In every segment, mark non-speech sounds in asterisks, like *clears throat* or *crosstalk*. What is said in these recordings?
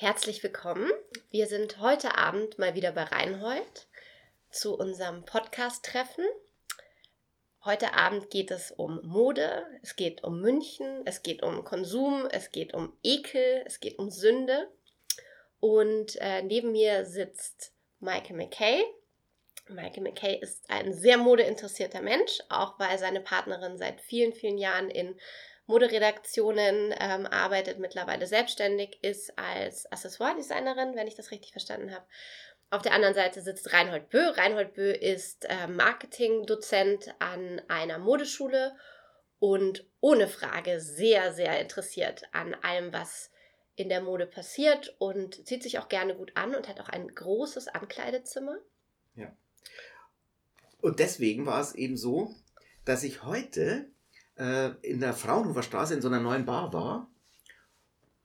Herzlich willkommen. Wir sind heute Abend mal wieder bei Reinhold zu unserem Podcast-Treffen. Heute Abend geht es um Mode, es geht um München, es geht um Konsum, es geht um Ekel, es geht um Sünde. Und äh, neben mir sitzt Michael McKay. Michael McKay ist ein sehr modeinteressierter Mensch, auch weil seine Partnerin seit vielen, vielen Jahren in Moderedaktionen ähm, arbeitet, mittlerweile selbstständig ist als Accessoire-Designerin, wenn ich das richtig verstanden habe. Auf der anderen Seite sitzt Reinhold Bö. Reinhold Bö ist äh, Marketingdozent an einer Modeschule und ohne Frage sehr, sehr interessiert an allem, was in der Mode passiert und zieht sich auch gerne gut an und hat auch ein großes Ankleidezimmer. Ja. Und deswegen war es eben so, dass ich heute äh, in der Fraunhofer Straße in so einer neuen Bar war.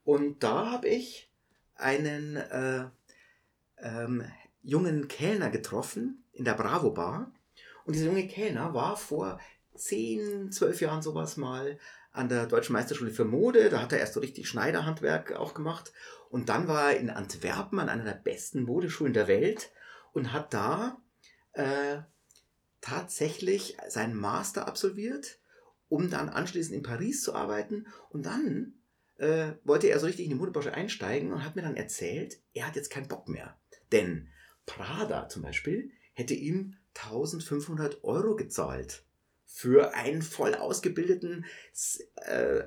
Und da habe ich einen äh, ähm, jungen Kellner getroffen in der Bravo Bar. Und dieser junge Kellner war vor 10, 12 Jahren sowas mal an der Deutschen Meisterschule für Mode. Da hat er erst so richtig Schneiderhandwerk auch gemacht. Und dann war er in Antwerpen an einer der besten Modeschulen der Welt und hat da äh, tatsächlich seinen Master absolviert um dann anschließend in Paris zu arbeiten. Und dann äh, wollte er so richtig in die Modebranche einsteigen und hat mir dann erzählt, er hat jetzt keinen Bock mehr. Denn Prada zum Beispiel hätte ihm 1500 Euro gezahlt für einen voll ausgebildeten, äh,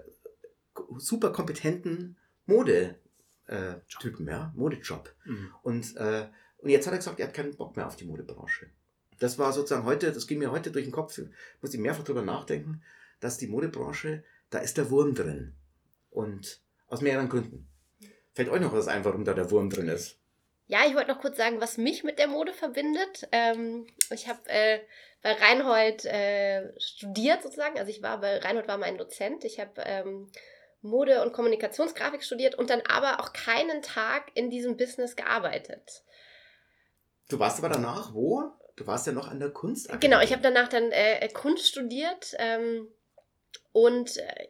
super kompetenten Modetypen, äh, ja, Modejob. Mhm. Und, äh, und jetzt hat er gesagt, er hat keinen Bock mehr auf die Modebranche. Das war sozusagen heute, das ging mir heute durch den Kopf, muss ich mehrfach drüber nachdenken dass die Modebranche, da ist der Wurm drin. Und aus mehreren Gründen. Fällt euch noch was ein, warum da der Wurm drin ist? Ja, ich wollte noch kurz sagen, was mich mit der Mode verbindet. Ähm, ich habe äh, bei Reinhold äh, studiert sozusagen. Also ich war bei Reinhold war mein Dozent. Ich habe ähm, Mode- und Kommunikationsgrafik studiert und dann aber auch keinen Tag in diesem Business gearbeitet. Du warst aber danach wo? Du warst ja noch an der Kunst. Genau, ich habe danach dann äh, Kunst studiert. Ähm, und äh,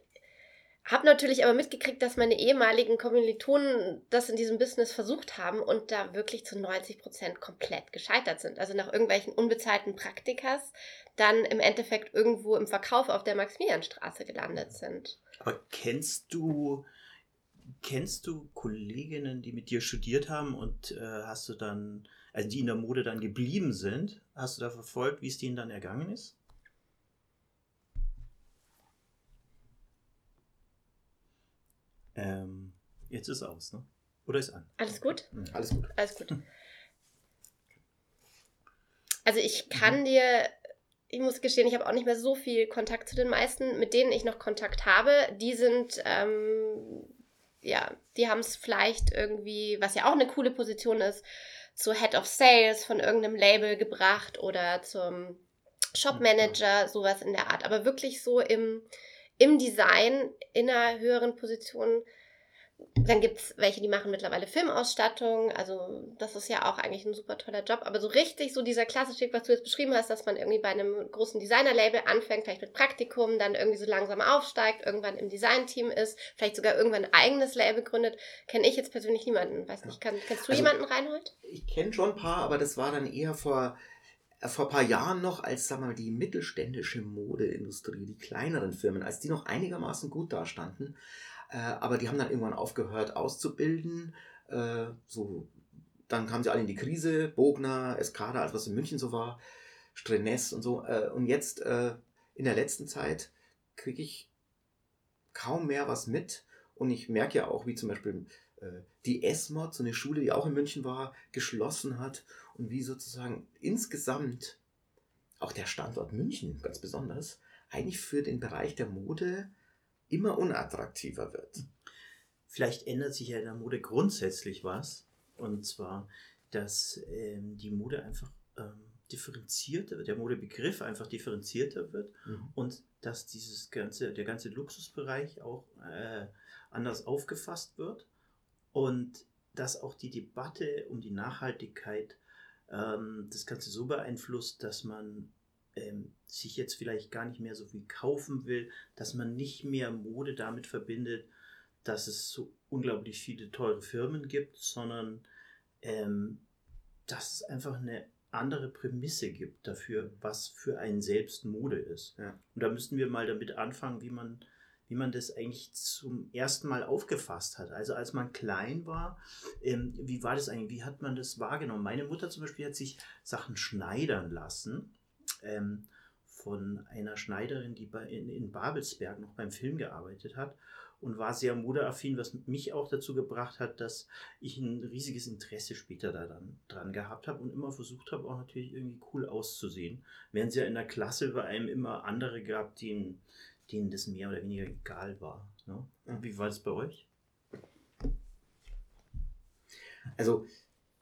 habe natürlich aber mitgekriegt, dass meine ehemaligen Kommilitonen das in diesem Business versucht haben und da wirklich zu 90 Prozent komplett gescheitert sind. Also nach irgendwelchen unbezahlten Praktikas dann im Endeffekt irgendwo im Verkauf auf der Maximilianstraße gelandet sind. Aber kennst du, kennst du Kolleginnen, die mit dir studiert haben und äh, hast du dann, also die in der Mode dann geblieben sind? Hast du da verfolgt, wie es denen dann ergangen ist? Ähm, jetzt ist aus, ne? Oder ist an? Alles gut? Mhm. Alles gut. Alles gut. Also ich kann mhm. dir, ich muss gestehen, ich habe auch nicht mehr so viel Kontakt zu den meisten, mit denen ich noch Kontakt habe. Die sind, ähm, ja, die haben es vielleicht irgendwie, was ja auch eine coole Position ist, zu Head of Sales von irgendeinem Label gebracht oder zum Shop Manager, sowas in der Art. Aber wirklich so im, im Design in einer höheren Position. Dann gibt es welche, die machen mittlerweile Filmausstattung. Also das ist ja auch eigentlich ein super toller Job. Aber so richtig so dieser klassische Weg, was du jetzt beschrieben hast, dass man irgendwie bei einem großen Designer-Label anfängt, vielleicht mit Praktikum, dann irgendwie so langsam aufsteigt, irgendwann im Design-Team ist, vielleicht sogar irgendwann ein eigenes Label gründet, kenne ich jetzt persönlich niemanden. Weiß nicht, kann, kennst du also, jemanden, Reinhold? Ich kenne schon ein paar, aber das war dann eher vor vor ein paar Jahren noch, als sagen wir mal, die mittelständische Modeindustrie, die kleineren Firmen, als die noch einigermaßen gut dastanden, äh, aber die haben dann irgendwann aufgehört auszubilden. Äh, so, dann kamen sie alle in die Krise, Bogner, Escada, alles was in München so war, Strenes und so. Äh, und jetzt äh, in der letzten Zeit kriege ich kaum mehr was mit. Und ich merke ja auch, wie zum Beispiel äh, die S-Mod, so eine Schule, die auch in München war, geschlossen hat und wie sozusagen insgesamt auch der Standort München ganz besonders eigentlich für den Bereich der Mode immer unattraktiver wird. Vielleicht ändert sich ja in der Mode grundsätzlich was. Und zwar, dass ähm, die Mode einfach ähm, differenzierter wird, der Modebegriff einfach differenzierter wird mhm. und dass dieses ganze, der ganze Luxusbereich auch äh, anders aufgefasst wird und dass auch die Debatte um die Nachhaltigkeit ähm, das Ganze so beeinflusst, dass man ähm, sich jetzt vielleicht gar nicht mehr so viel kaufen will, dass man nicht mehr Mode damit verbindet, dass es so unglaublich viele teure Firmen gibt, sondern ähm, dass es einfach eine andere Prämisse gibt dafür, was für einen selbst Mode ist. Ja. Und da müssten wir mal damit anfangen, wie man, wie man das eigentlich zum ersten Mal aufgefasst hat. Also als man klein war, ähm, wie war das eigentlich? Wie hat man das wahrgenommen? Meine Mutter zum Beispiel hat sich Sachen schneidern lassen. Ähm, von einer Schneiderin, die bei, in, in Babelsberg noch beim Film gearbeitet hat und war sehr modeaffin, was mich auch dazu gebracht hat, dass ich ein riesiges Interesse später daran dran gehabt habe und immer versucht habe, auch natürlich irgendwie cool auszusehen. Während es ja in der Klasse bei einem immer andere gab, denen, denen das mehr oder weniger egal war. Ne? Wie war das bei euch? Also,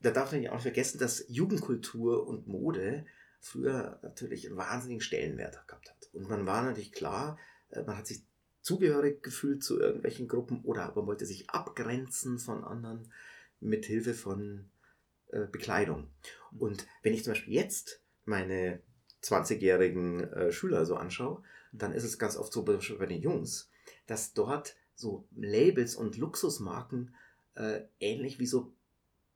da darf man ja auch nicht vergessen, dass Jugendkultur und Mode früher natürlich einen wahnsinnigen Stellenwert gehabt hat. Und man war natürlich klar, äh, man hat sich zugehörig gefühlt zu irgendwelchen Gruppen oder man wollte sich abgrenzen von anderen mit Hilfe von äh, Bekleidung. Und wenn ich zum Beispiel jetzt meine 20-jährigen äh, Schüler so anschaue, dann ist es ganz oft so, bei den Jungs, dass dort so Labels und Luxusmarken äh, ähnlich wie so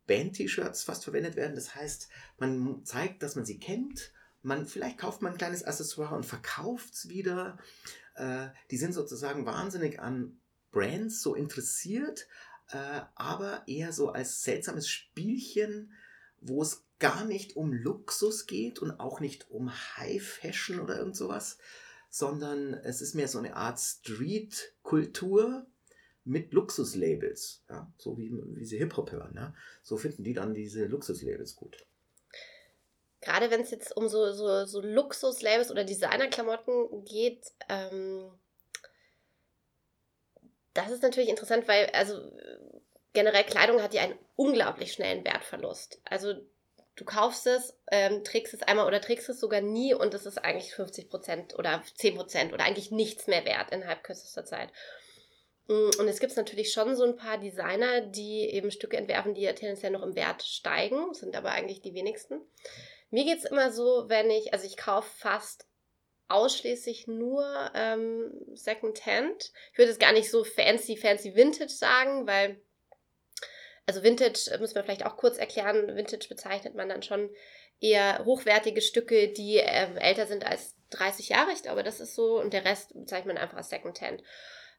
Band-T-Shirts fast verwendet werden. Das heißt, man zeigt, dass man sie kennt. Man, vielleicht kauft man ein kleines Accessoire und verkauft es wieder. Äh, die sind sozusagen wahnsinnig an Brands so interessiert, äh, aber eher so als seltsames Spielchen, wo es gar nicht um Luxus geht und auch nicht um High Fashion oder irgend sowas, sondern es ist mehr so eine Art Street-Kultur, mit Luxuslabels, ja, so wie, wie sie Hip-Hop hören. Ja. So finden die dann diese Luxuslabels gut. Gerade wenn es jetzt um so, so, so Luxuslabels oder Designerklamotten geht, ähm, das ist natürlich interessant, weil also generell Kleidung hat ja einen unglaublich schnellen Wertverlust. Also du kaufst es, ähm, trägst es einmal oder trägst es sogar nie und es ist eigentlich 50% oder 10% oder eigentlich nichts mehr wert innerhalb kürzester Zeit. Mm, und es gibt natürlich schon so ein paar Designer, die eben Stücke entwerfen, die ja tendenziell noch im Wert steigen, sind aber eigentlich die wenigsten. Mir geht es immer so, wenn ich, also ich kaufe fast ausschließlich nur ähm, Secondhand. Ich würde es gar nicht so fancy, fancy Vintage sagen, weil, also Vintage, müssen wir vielleicht auch kurz erklären, Vintage bezeichnet man dann schon eher hochwertige Stücke, die ähm, älter sind als 30 Jahre. Ich glaube, das ist so. Und der Rest bezeichnet man einfach als Secondhand.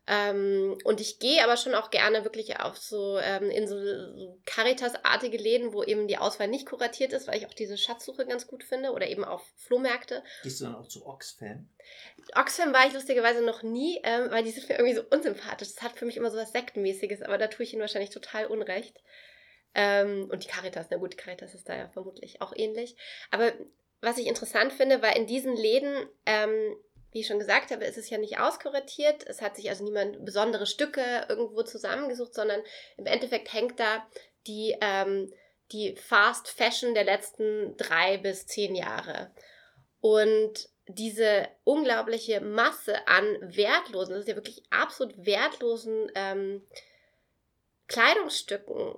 Ähm, und ich gehe aber schon auch gerne wirklich auf so ähm, in so, so Caritas-artige Läden, wo eben die Auswahl nicht kuratiert ist, weil ich auch diese Schatzsuche ganz gut finde oder eben auf Flohmärkte. Gehst du dann auch zu Oxfam? Oxfam war ich lustigerweise noch nie, ähm, weil die sind mir irgendwie so unsympathisch. Das hat für mich immer so was Sektenmäßiges, aber da tue ich ihnen wahrscheinlich total unrecht. Ähm, und die Caritas, na gut, die Caritas ist da ja vermutlich auch ähnlich. Aber was ich interessant finde, weil in diesen Läden ähm, wie ich schon gesagt habe, ist es ja nicht auskuratiert. Es hat sich also niemand besondere Stücke irgendwo zusammengesucht, sondern im Endeffekt hängt da die, ähm, die Fast Fashion der letzten drei bis zehn Jahre. Und diese unglaubliche Masse an wertlosen, das ist ja wirklich absolut wertlosen ähm, Kleidungsstücken,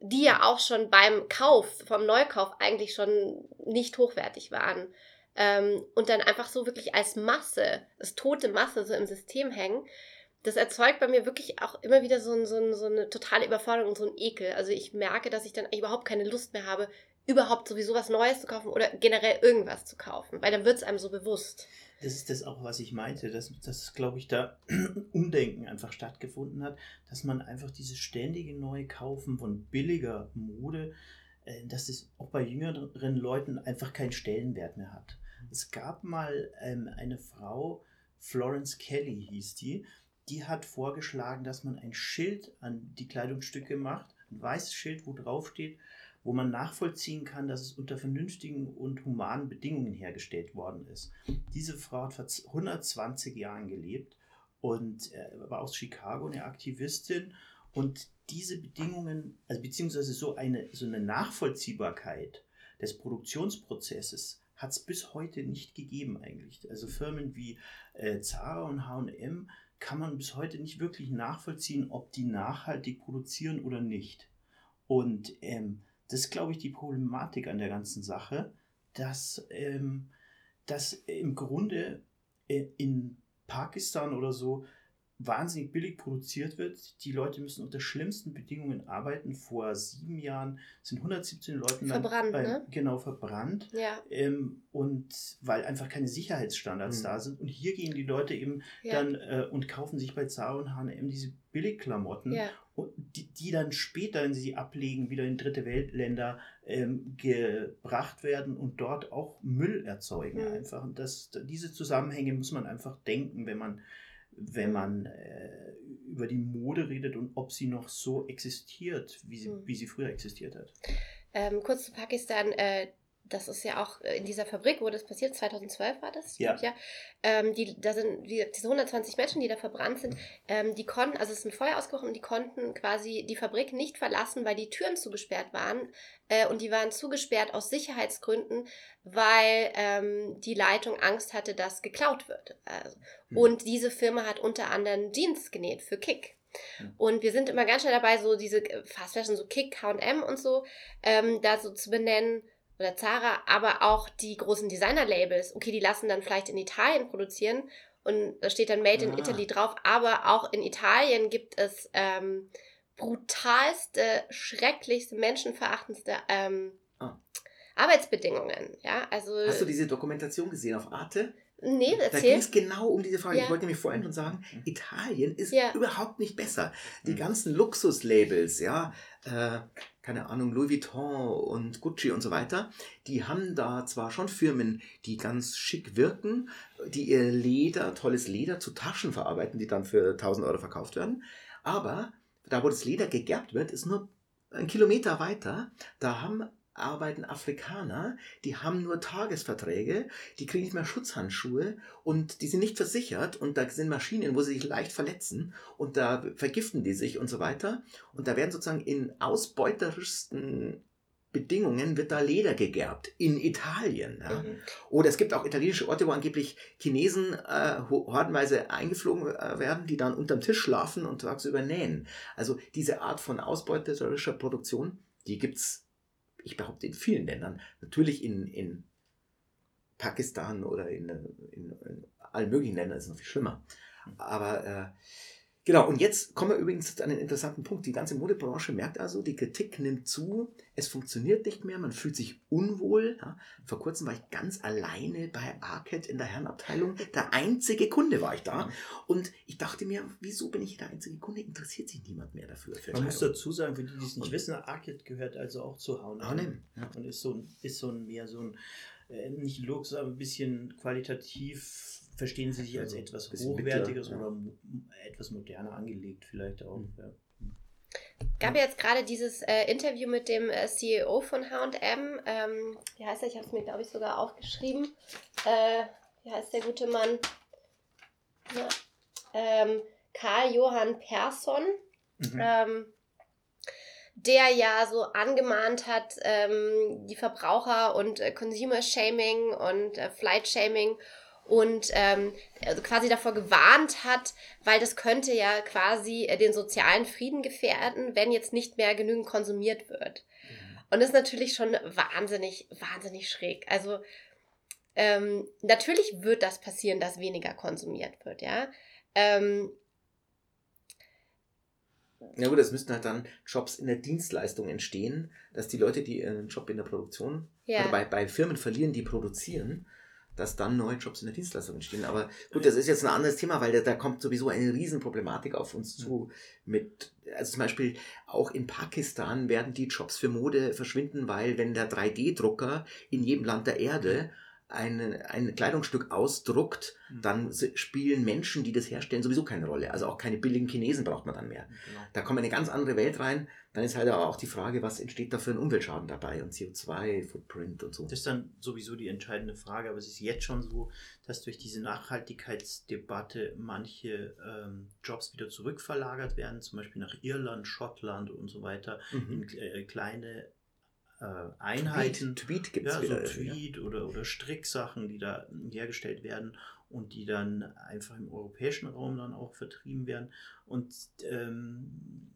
die ja auch schon beim Kauf, vom Neukauf eigentlich schon nicht hochwertig waren, ähm, und dann einfach so wirklich als Masse, als tote Masse so im System hängen, das erzeugt bei mir wirklich auch immer wieder so, ein, so, ein, so eine totale Überforderung und so ein Ekel. Also ich merke, dass ich dann überhaupt keine Lust mehr habe, überhaupt sowieso was Neues zu kaufen oder generell irgendwas zu kaufen, weil dann wird es einem so bewusst. Das ist das auch, was ich meinte, dass, dass glaube ich, da *clears throat* Umdenken einfach stattgefunden hat, dass man einfach dieses ständige neue Kaufen von billiger Mode, äh, dass es auch bei jüngeren Leuten einfach keinen Stellenwert mehr hat. Es gab mal ähm, eine Frau, Florence Kelly hieß die, die hat vorgeschlagen, dass man ein Schild an die Kleidungsstücke macht, ein weißes Schild, wo drauf steht, wo man nachvollziehen kann, dass es unter vernünftigen und humanen Bedingungen hergestellt worden ist. Diese Frau hat vor 120 Jahren gelebt und äh, war aus Chicago eine Aktivistin und diese Bedingungen, also beziehungsweise so eine, so eine Nachvollziehbarkeit des Produktionsprozesses hat es bis heute nicht gegeben eigentlich. Also Firmen wie äh, Zara und H&M kann man bis heute nicht wirklich nachvollziehen, ob die nachhaltig produzieren oder nicht. Und ähm, das ist, glaube ich, die Problematik an der ganzen Sache, dass, ähm, dass im Grunde äh, in Pakistan oder so wahnsinnig billig produziert wird. Die Leute müssen unter schlimmsten Bedingungen arbeiten. Vor sieben Jahren sind 117 Leute verbrannt, bei, ne? genau verbrannt. Ja. Ähm, und weil einfach keine Sicherheitsstandards Mhm. da sind. Und hier gehen die Leute eben Ja. dann äh, und kaufen sich bei Zara und H&M diese Billigklamotten, Ja. und die, die dann später, wenn sie sie ablegen, wieder in dritte Weltländer ähm, gebracht werden und dort auch Müll erzeugen Mhm. einfach. Und das, diese Zusammenhänge muss man einfach denken, wenn man, wenn man äh, über die Mode redet und ob sie noch so existiert, wie sie, Mhm. wie sie früher existiert hat. Ähm, kurz zu Pakistan, äh, das ist ja auch äh, in dieser Fabrik, wo das passiert, 2012 war das, Ja. ja. Ähm, die, da sind gesagt, diese 120 Menschen, die da verbrannt sind, ähm, die konnten, also es ist ein Feuer ausgebrochen und die konnten quasi die Fabrik nicht verlassen, weil die Türen zugesperrt waren. Äh, und die waren zugesperrt aus Sicherheitsgründen, weil ähm, die Leitung Angst hatte, dass geklaut wird. Also, Hm. Und diese Firma hat unter anderem Jeans genäht für Kick. Hm. Und wir sind immer ganz schnell dabei, so diese Fast Fashion, so Kick, KM und so, ähm, da so zu benennen, oder Zara, aber auch die großen Designer-Labels. Okay, die lassen dann vielleicht in Italien produzieren und da steht dann Made in Ah. Italy drauf, aber auch in Italien gibt es ähm, brutalste, schrecklichste, menschenverachtendste ähm, Ah. Arbeitsbedingungen. Ja, also. Hast du diese Dokumentation gesehen auf Arte? Nee, Da ging erzähl. es genau um diese Frage. Ja. Ich wollte nämlich vorhin schon sagen, Italien ist Ja. überhaupt nicht besser. Die Mhm. ganzen Luxuslabels, ja, äh, keine Ahnung, Louis Vuitton und Gucci und so weiter, die haben da zwar schon Firmen, die ganz schick wirken, die ihr Leder, tolles Leder zu Taschen verarbeiten, die dann für 1000 Euro verkauft werden, aber da, wo das Leder gegerbt wird, ist nur ein Kilometer weiter, da haben arbeiten Afrikaner, die haben nur Tagesverträge, die kriegen nicht mehr Schutzhandschuhe und die sind nicht versichert und da sind Maschinen, wo sie sich leicht verletzen und da vergiften die sich und so weiter und da werden sozusagen in ausbeuterischsten Bedingungen wird da Leder gegerbt in Italien. Ja. Mhm. Oder es gibt auch italienische Orte, wo angeblich Chinesen äh, ho- hordenweise eingeflogen äh, werden, die dann unterm Tisch schlafen und tagsüber nähen. Also diese Art von ausbeuterischer Produktion, die gibt es, ich behaupte, in vielen Ländern. Natürlich in, in Pakistan oder in, in, in allen möglichen Ländern ist es noch viel schlimmer. Aber äh, genau, und jetzt kommen wir übrigens zu einem interessanten Punkt. Die ganze Modebranche merkt also, die Kritik nimmt zu, es funktioniert nicht mehr, man fühlt sich unwohl. Ja. Vor kurzem war ich ganz alleine bei Arcade in der Herrenabteilung. Der einzige Kunde war ich da. Und ich dachte mir, wieso bin ich der einzige Kunde? Interessiert sich niemand mehr dafür. Für Man muss dazu sagen, für die, die es nicht Und- wissen, Arcade gehört also auch zu. H&M, ja. Und ist so ein, ist so ein mehr so ein, äh, nicht Luxus, aber ein bisschen qualitativ verstehen sie sich als Also, etwas hochwertiges mittler, ja. oder etwas moderner angelegt vielleicht auch. Mhm. Ja. gab ja jetzt gerade dieses äh, Interview mit dem äh, CEO von H&M. Ähm, wie heißt er? Ich habe es mir, glaube ich, sogar aufgeschrieben. Äh, wie heißt der gute Mann? Ja. Ähm, Karl Johann Persson. Mhm. ähm, der ja so angemahnt hat, ähm, die Verbraucher und äh, Consumer Shaming und äh, Flight Shaming und ähm, also quasi davor gewarnt hat, weil das könnte ja quasi äh, den sozialen Frieden gefährden, wenn jetzt nicht mehr genügend konsumiert wird. Und das ist natürlich schon wahnsinnig, wahnsinnig schräg. Also ähm, natürlich wird das passieren, dass weniger konsumiert wird, ja. Ähm, Ja gut, es müssten halt dann Jobs in der Dienstleistung entstehen, dass die Leute, die ihren Job in der Produktion ja. oder bei, bei Firmen verlieren, die produzieren, dass dann neue Jobs in der Dienstleistung entstehen. Aber gut, das ist jetzt ein anderes Thema, weil da, da kommt sowieso eine Riesenproblematik auf uns zu. Mit, also zum Beispiel auch in Pakistan werden die Jobs für Mode verschwinden, weil wenn der 3D-Drucker in jedem Land der Erde ein, ein Kleidungsstück ausdruckt, Mhm. dann spielen Menschen, die das herstellen, sowieso keine Rolle. Also auch keine billigen Chinesen braucht man dann mehr. Genau. Da kommt eine ganz andere Welt rein. Dann ist halt auch die Frage, was entsteht da für ein Umweltschaden dabei und CO2-Footprint und so. Das ist dann sowieso die entscheidende Frage, aber es ist jetzt schon so, dass durch diese Nachhaltigkeitsdebatte manche ähm, Jobs wieder zurückverlagert werden, zum Beispiel nach Irland, Schottland und so weiter, Mhm. in äh, kleine Einheiten. Tweet, Tweet gibt es ja, wieder. so Tweet oder, oder Stricksachen, die da hergestellt werden und die dann einfach im europäischen Raum dann auch vertrieben werden. Und ähm,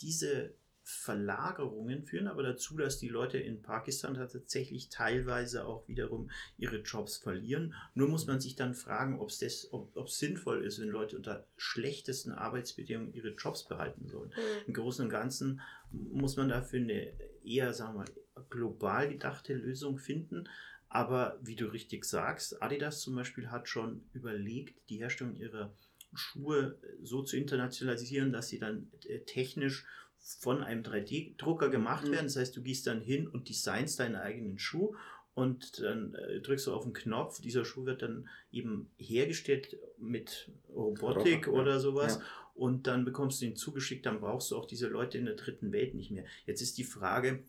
diese Verlagerungen führen aber dazu, dass die Leute in Pakistan tatsächlich teilweise auch wiederum ihre Jobs verlieren. Nur muss man sich dann fragen, ob es ob, sinnvoll ist, wenn Leute unter schlechtesten Arbeitsbedingungen ihre Jobs behalten sollen. Mhm. Im Großen und Ganzen muss man dafür eine eher, sagen wir, global gedachte Lösung finden. Aber wie du richtig sagst, Adidas zum Beispiel hat schon überlegt, die Herstellung ihrer Schuhe so zu internationalisieren, dass sie dann äh, technisch von einem 3D-Drucker gemacht mhm. werden. Das heißt, du gehst dann hin und designst deinen eigenen Schuh und dann äh, drückst du auf den Knopf. Dieser Schuh wird dann eben hergestellt mit Robotik Roboter, oder ja. sowas. Ja. Und dann bekommst du ihn zugeschickt, dann brauchst du auch diese Leute in der dritten Welt nicht mehr. Jetzt ist die Frage,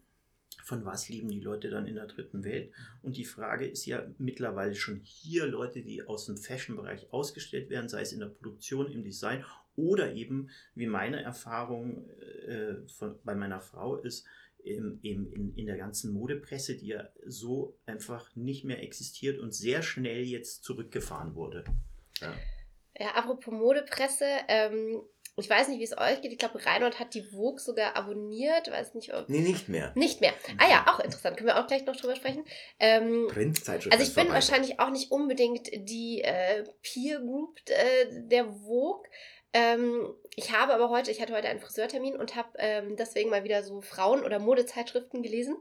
von was leben die Leute dann in der dritten Welt? Und die Frage ist ja mittlerweile schon hier Leute, die aus dem Fashion-Bereich ausgestellt werden, sei es in der Produktion, im Design oder eben, wie meine Erfahrung äh, von, bei meiner Frau ist, im, im, in, in der ganzen Modepresse, die ja so einfach nicht mehr existiert und sehr schnell jetzt zurückgefahren wurde. Ja, ja apropos Modepresse, ähm, ich weiß nicht, wie es euch geht. Ich glaube, Reinhold hat die Vogue sogar abonniert. Weiß nicht, ob. Nee, nicht mehr. Nicht mehr. Ah ja, auch interessant. Können wir auch gleich noch drüber sprechen. Ähm, Printzeitschrift. Also, ich bin vorbei. wahrscheinlich auch nicht unbedingt die äh, Peer Group äh, der Vogue. Ähm, ich habe aber heute, ich hatte heute einen Friseurtermin und habe ähm, deswegen mal wieder so Frauen- oder Modezeitschriften gelesen.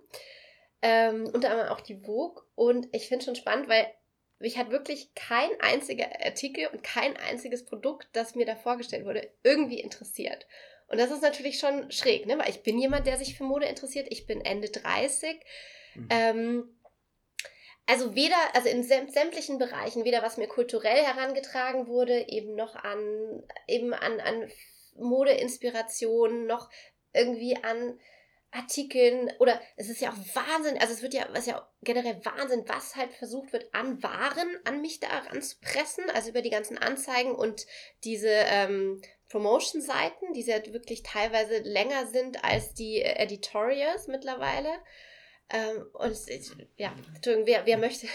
Ähm, unter anderem auch die Vogue. Und ich finde es schon spannend, weil mich hat wirklich kein einziger Artikel und kein einziges Produkt, das mir da vorgestellt wurde, irgendwie interessiert. Und das ist natürlich schon schräg, ne? weil ich bin jemand, der sich für Mode interessiert. Ich bin Ende 30. Mhm. Ähm, also weder, also in sämtlichen Bereichen, weder was mir kulturell herangetragen wurde, eben noch an, eben an, an Modeinspiration, noch irgendwie an Artikeln oder es ist ja auch Wahnsinn, also es wird ja, was ja generell Wahnsinn, was halt versucht wird, an Waren an mich da ranzupressen, also über die ganzen Anzeigen und diese ähm, Promotion-Seiten, die ja wirklich teilweise länger sind als die Editorials mittlerweile. Ähm, und es, ja, Entschuldigung, wer, wer möchte?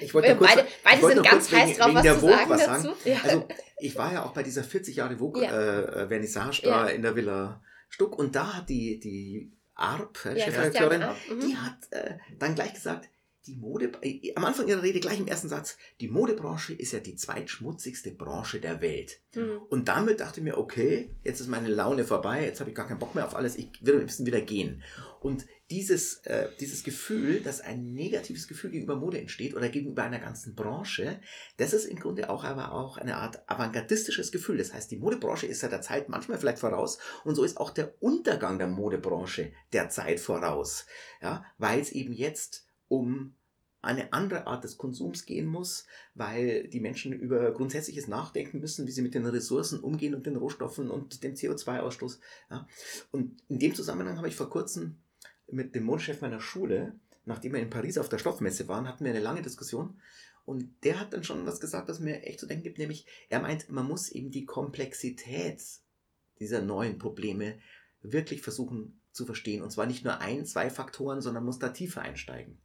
Ich wollte kurz, beide, beide sind ganz heiß wegen, drauf, wegen was der zu sagen was dazu. Sagen. Ja. Also ich war ja auch bei dieser 40 Jahre Vogue ja. äh, Vernissage da ja. in der Villa Stuck und da hat die, die Arp, ja, Chefredakteurin, mhm. die hat äh, dann gleich gesagt, die Mode, äh, am Anfang ihrer Rede, gleich im ersten Satz, die Modebranche ist ja die zweitschmutzigste Branche der Welt. Mhm. Und damit dachte ich mir, okay, jetzt ist meine Laune vorbei, jetzt habe ich gar keinen Bock mehr auf alles, ich will ein bisschen wieder gehen. Und dieses, äh, dieses Gefühl, dass ein negatives Gefühl gegenüber Mode entsteht oder gegenüber einer ganzen Branche, das ist im Grunde auch aber auch eine Art avantgardistisches Gefühl. Das heißt, die Modebranche ist ja der Zeit manchmal vielleicht voraus und so ist auch der Untergang der Modebranche der Zeit voraus. Ja, weil es eben jetzt um eine andere Art des Konsums gehen muss, weil die Menschen über Grundsätzliches nachdenken müssen, wie sie mit den Ressourcen umgehen und den Rohstoffen und dem CO2-Ausstoß. Ja. Und in dem Zusammenhang habe ich vor kurzem mit dem Modechef meiner Schule, nachdem wir in Paris auf der Stoffmesse waren, hatten wir eine lange Diskussion. Und der hat dann schon was gesagt, was mir echt zu denken gibt, nämlich er meint, man muss eben die Komplexität dieser neuen Probleme wirklich versuchen zu verstehen. Und zwar nicht nur ein, zwei Faktoren, sondern muss da tiefer einsteigen.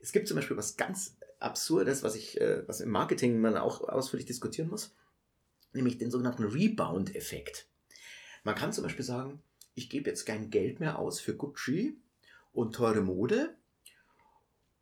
Es gibt zum Beispiel was ganz Absurdes, was ich, äh, was im Marketing man auch ausführlich diskutieren muss, nämlich den sogenannten Rebound-Effekt. Man kann zum Beispiel sagen, ich gebe jetzt kein Geld mehr aus für Gucci und teure Mode,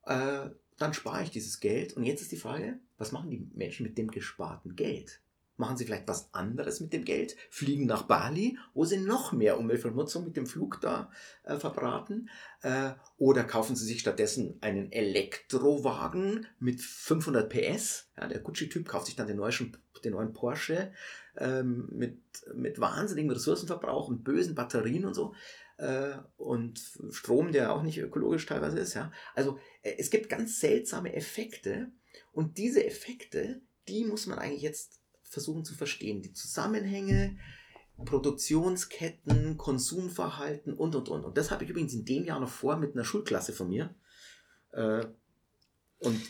äh, dann spare ich dieses Geld. Und jetzt ist die Frage, was machen die Menschen mit dem gesparten Geld? Machen sie vielleicht was anderes mit dem Geld? Fliegen nach Bali, wo sie noch mehr Umweltverschmutzung mit dem Flug da äh, verbraten? Äh, oder kaufen sie sich stattdessen einen Elektrowagen mit 500 PS? Ja, der Gucci-Typ kauft sich dann den neuen, den neuen Porsche ähm, mit, mit wahnsinnigem Ressourcenverbrauch und bösen Batterien und so. Äh, und Strom, der auch nicht ökologisch teilweise ist. Ja? Also äh, es gibt ganz seltsame Effekte und diese Effekte, die muss man eigentlich jetzt versuchen zu verstehen. Die Zusammenhänge, Produktionsketten, Konsumverhalten und, und, und. Und das habe ich übrigens in dem Jahr noch vor mit einer Schulklasse von mir. Äh, und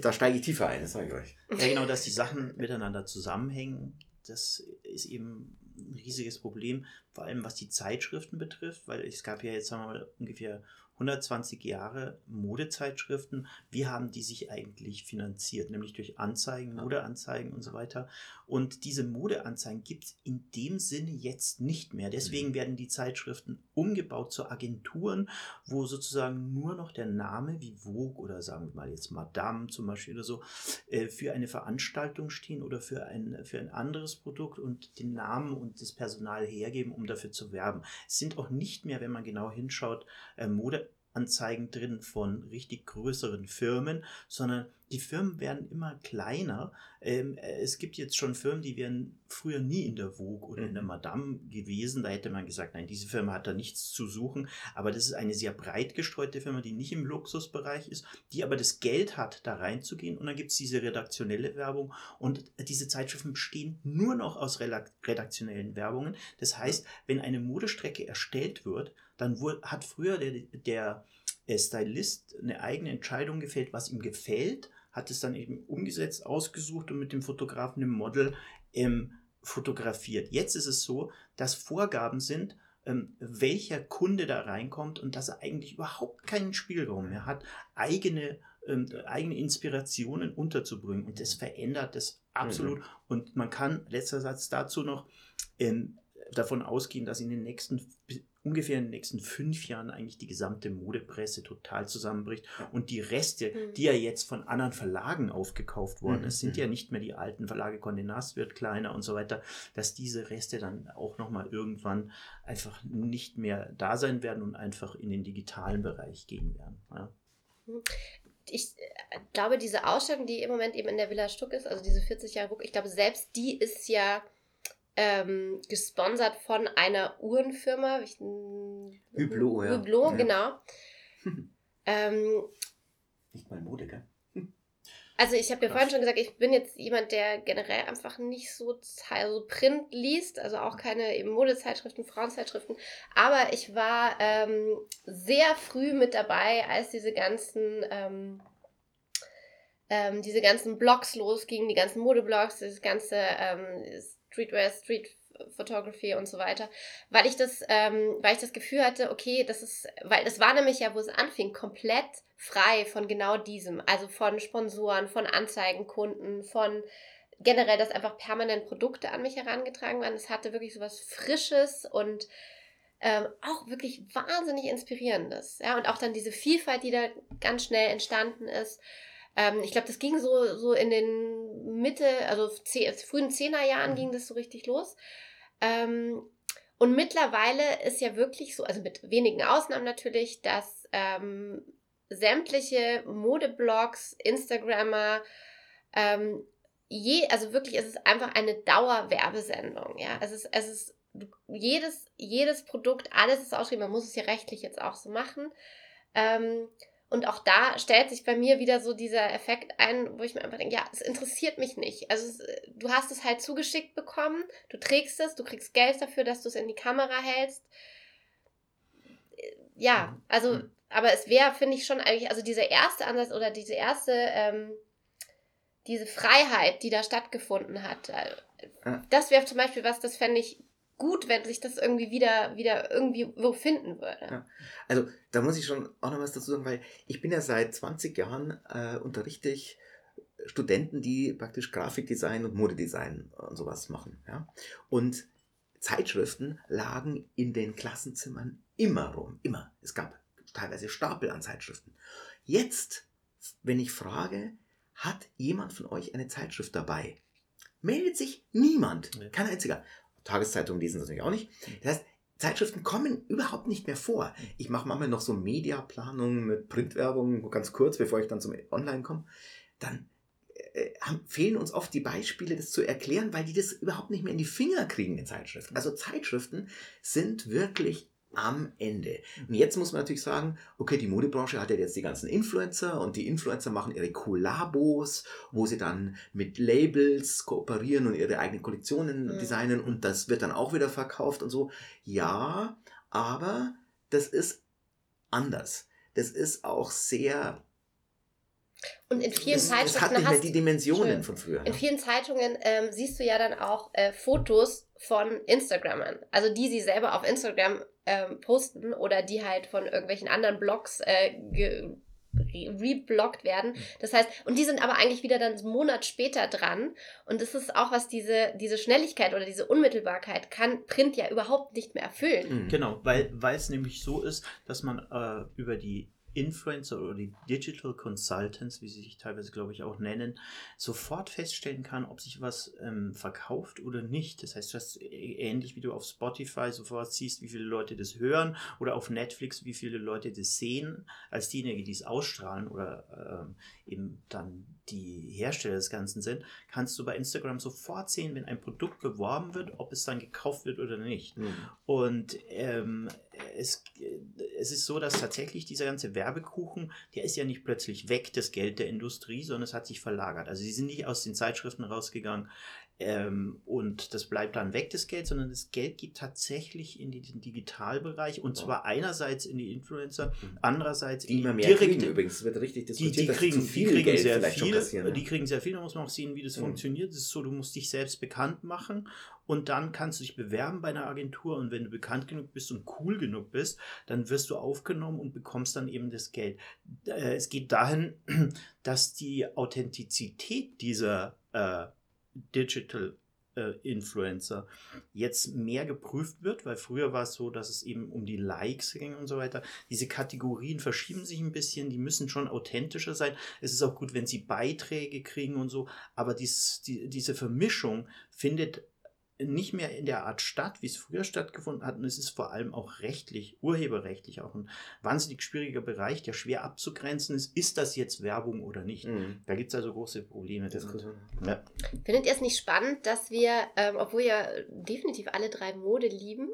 da steige ich tiefer ein, das sage ich euch. Ja, genau, dass die Sachen miteinander zusammenhängen, das ist eben ein riesiges Problem. vor allem was die Zeitschriften betrifft, weil es gab ja jetzt sagen wir mal ungefähr 120 Jahre Modezeitschriften, wie haben die sich eigentlich finanziert? Nämlich durch Anzeigen, Modeanzeigen und so weiter. Und diese Modeanzeigen gibt es in dem Sinne jetzt nicht mehr. Deswegen mhm. werden die Zeitschriften umgebaut zu Agenturen, wo sozusagen nur noch der Name wie Vogue oder sagen wir mal jetzt Madame zum Beispiel oder so äh, für eine Veranstaltung stehen oder für ein, für ein anderes Produkt und den Namen und das Personal hergeben, um dafür zu werben. Es sind auch nicht mehr, wenn man genau hinschaut, äh, Mode Anzeigen drin von richtig größeren Firmen, sondern die Firmen werden immer kleiner. Ähm, es gibt jetzt schon Firmen, die wären früher nie in der Vogue oder in der mhm. Madame gewesen. Da hätte man gesagt, nein, diese Firma hat da nichts zu suchen. Aber das ist eine sehr breit gestreute Firma, die nicht im Luxusbereich ist, die aber das Geld hat, da reinzugehen. Und dann gibt es diese redaktionelle Werbung. Und diese Zeitschriften bestehen nur noch aus redaktionellen Werbungen. Das heißt, wenn eine Modestrecke erstellt wird, dann hat früher der, der Stylist eine eigene Entscheidung gefällt, was ihm gefällt, hat es dann eben umgesetzt, ausgesucht und mit dem Fotografen, dem Model ähm, fotografiert. Jetzt ist es so, dass Vorgaben sind, ähm, welcher Kunde da reinkommt und dass er eigentlich überhaupt keinen Spielraum mehr hat, eigene, ähm, eigene Inspirationen unterzubringen. Und das verändert das absolut. Mhm. Und man kann, letzter Satz dazu noch, ähm, davon ausgehen, dass in den nächsten ungefähr in den nächsten fünf Jahren eigentlich die gesamte Modepresse total zusammenbricht und die Reste, mhm. die ja jetzt von anderen Verlagen aufgekauft worden mhm. ist, sind ja mhm. nicht mehr die alten Verlage, Condé Nast wird kleiner und so weiter, dass diese Reste dann auch nochmal irgendwann einfach nicht mehr da sein werden und einfach in den digitalen Bereich gehen werden. Ja. Mhm. Ich äh, glaube, diese Ausstellung, die im Moment eben in der Villa Stuck ist, also diese 40 Jahre Ruck, ich glaube, selbst die ist ja ähm, gesponsert von einer Uhrenfirma. Ich, Hublot, ja. Hublot, ja. genau. *laughs* ähm, Nicht mal Mode, gell? Also ich habe ja vorhin schon gesagt, ich bin jetzt jemand, der generell einfach nicht so also Print liest, also auch keine eben Modezeitschriften, Frauenzeitschriften. Aber ich war ähm, sehr früh mit dabei, als diese ganzen ähm, ähm, diese ganzen Blogs losgingen, die ganzen Modeblogs, das ganze ähm, Streetwear, Street Photography und so weiter, weil ich das, ähm, weil ich das Gefühl hatte, okay, das ist, weil das war nämlich ja, wo es anfing, komplett frei von genau diesem, also von Sponsoren, von Anzeigenkunden, von generell, dass einfach permanent Produkte an mich herangetragen waren. Es hatte wirklich so was Frisches und ähm, auch wirklich wahnsinnig Inspirierendes. Ja, und auch dann diese Vielfalt, die da ganz schnell entstanden ist. Ähm, ich glaube, das ging so, so in den Mitte, also frühen Zehnerjahren mhm. ging das so richtig los. Ähm, und mittlerweile ist ja wirklich so, also mit wenigen Ausnahmen natürlich, dass ähm, sämtliche Modeblogs, Instagrammer, ähm, je, also wirklich, es ist einfach eine Dauerwerbesendung. Ja, es ist, es ist jedes, jedes Produkt, alles ist ausgeschrieben. Man muss es ja rechtlich jetzt auch so machen. Ähm, und auch da stellt sich bei mir wieder so dieser Effekt ein, wo ich mir einfach denke, ja, es interessiert mich nicht. Also es, du hast es halt zugeschickt bekommen, du trägst es, du kriegst Geld dafür, dass du es in die Kamera hältst. Ja, mhm. also, mhm. aber es wäre, finde ich schon eigentlich, also dieser erste Ansatz oder diese erste, ähm, diese Freiheit, die da stattgefunden hat, äh, das wäre zum Beispiel was, das fände ich gut, wenn sich das irgendwie wieder, wieder irgendwie wo finden würde. Ja. Also da muss ich schon auch noch was dazu sagen, weil ich bin ja seit 20 Jahren äh, unterrichte ich Studenten, die praktisch Grafikdesign und Modedesign und sowas machen. Ja? Und Zeitschriften lagen in den Klassenzimmern immer rum, immer. Es gab teilweise Stapel an Zeitschriften. Jetzt, wenn ich frage, hat jemand von euch eine Zeitschrift dabei? Meldet sich niemand, kein einziger. Tageszeitungen lesen das natürlich auch nicht. Das heißt, Zeitschriften kommen überhaupt nicht mehr vor. Ich mache manchmal noch so Mediaplanungen mit Printwerbung, ganz kurz, bevor ich dann zum Online komme. Dann äh, fehlen uns oft die Beispiele, das zu erklären, weil die das überhaupt nicht mehr in die Finger kriegen in Zeitschriften. Also Zeitschriften sind wirklich am Ende. Und jetzt muss man natürlich sagen, okay, die Modebranche hat ja jetzt die ganzen Influencer und die Influencer machen ihre Kollabos, wo sie dann mit Labels kooperieren und ihre eigenen Kollektionen mhm. designen und das wird dann auch wieder verkauft und so. Ja, aber das ist anders. Das ist auch sehr Und in vielen es, Zeitschriften es hat nicht mehr die Dimensionen Schön. von früher. In Ja. vielen Zeitungen ähm, siehst du ja dann auch äh, Fotos von Instagrammern. Also die sie selber auf Instagram ähm, posten oder die halt von irgendwelchen anderen Blogs äh, reblockt werden. Das heißt, und die sind aber eigentlich wieder dann einen Monat später dran. Und das ist auch was, diese, diese Schnelligkeit oder diese Unmittelbarkeit kann Print ja überhaupt nicht mehr erfüllen. Mhm. Genau, weil, weil es nämlich so ist, dass man äh, über die Influencer oder die Digital Consultants, wie sie sich teilweise, glaube ich, auch nennen, sofort feststellen kann, ob sich was ähm, verkauft oder nicht. Das heißt, das ist ä- ähnlich wie du auf Spotify sofort siehst, wie viele Leute das hören oder auf Netflix, wie viele Leute das sehen, als diejenigen, die es ausstrahlen oder ähm, eben dann die Hersteller des Ganzen sind, kannst du bei Instagram sofort sehen, wenn ein Produkt beworben wird, ob es dann gekauft wird oder nicht. Mhm. Und ähm, es, es ist so, dass tatsächlich dieser ganze Werbekuchen, der ist ja nicht plötzlich weg, das Geld der Industrie, sondern es hat sich verlagert. Also sie sind nicht aus den Zeitschriften rausgegangen ähm, und das bleibt dann weg, das Geld, sondern das Geld geht tatsächlich in den Digitalbereich und zwar einerseits in die Influencer, Mhm. andererseits Die in immer die mehr direkte kriegen übrigens. Es wird richtig die, diskutiert, die, dass kriegen, zu die viel kriegen Geld sehr vielleicht schon viel, kassieren. ne? die kriegen sehr viel, da muss man auch sehen, wie das Mhm. funktioniert. Es ist so, du musst dich selbst bekannt machen und dann kannst du dich bewerben bei einer Agentur und wenn du bekannt genug bist und cool genug bist, dann wirst du aufgenommen und bekommst dann eben das Geld. Äh, Es geht dahin, *clears throat* dass die Authentizität dieser äh, Digital äh, Influencer jetzt mehr geprüft wird, weil früher war es so, dass es eben um die Likes ging und so weiter. Diese Kategorien verschieben sich ein bisschen, die müssen schon authentischer sein. Es ist auch gut, wenn sie Beiträge kriegen und so, aber dies, die, diese Vermischung findet nicht mehr in der Art statt, wie es früher stattgefunden hat. Und es ist vor allem auch rechtlich, urheberrechtlich auch ein wahnsinnig schwieriger Bereich, der schwer abzugrenzen ist. Ist das jetzt Werbung oder nicht? Mhm. Da gibt es also große Probleme. Ja. Findet ihr es nicht spannend, dass wir, ähm, obwohl ja definitiv alle drei Mode lieben,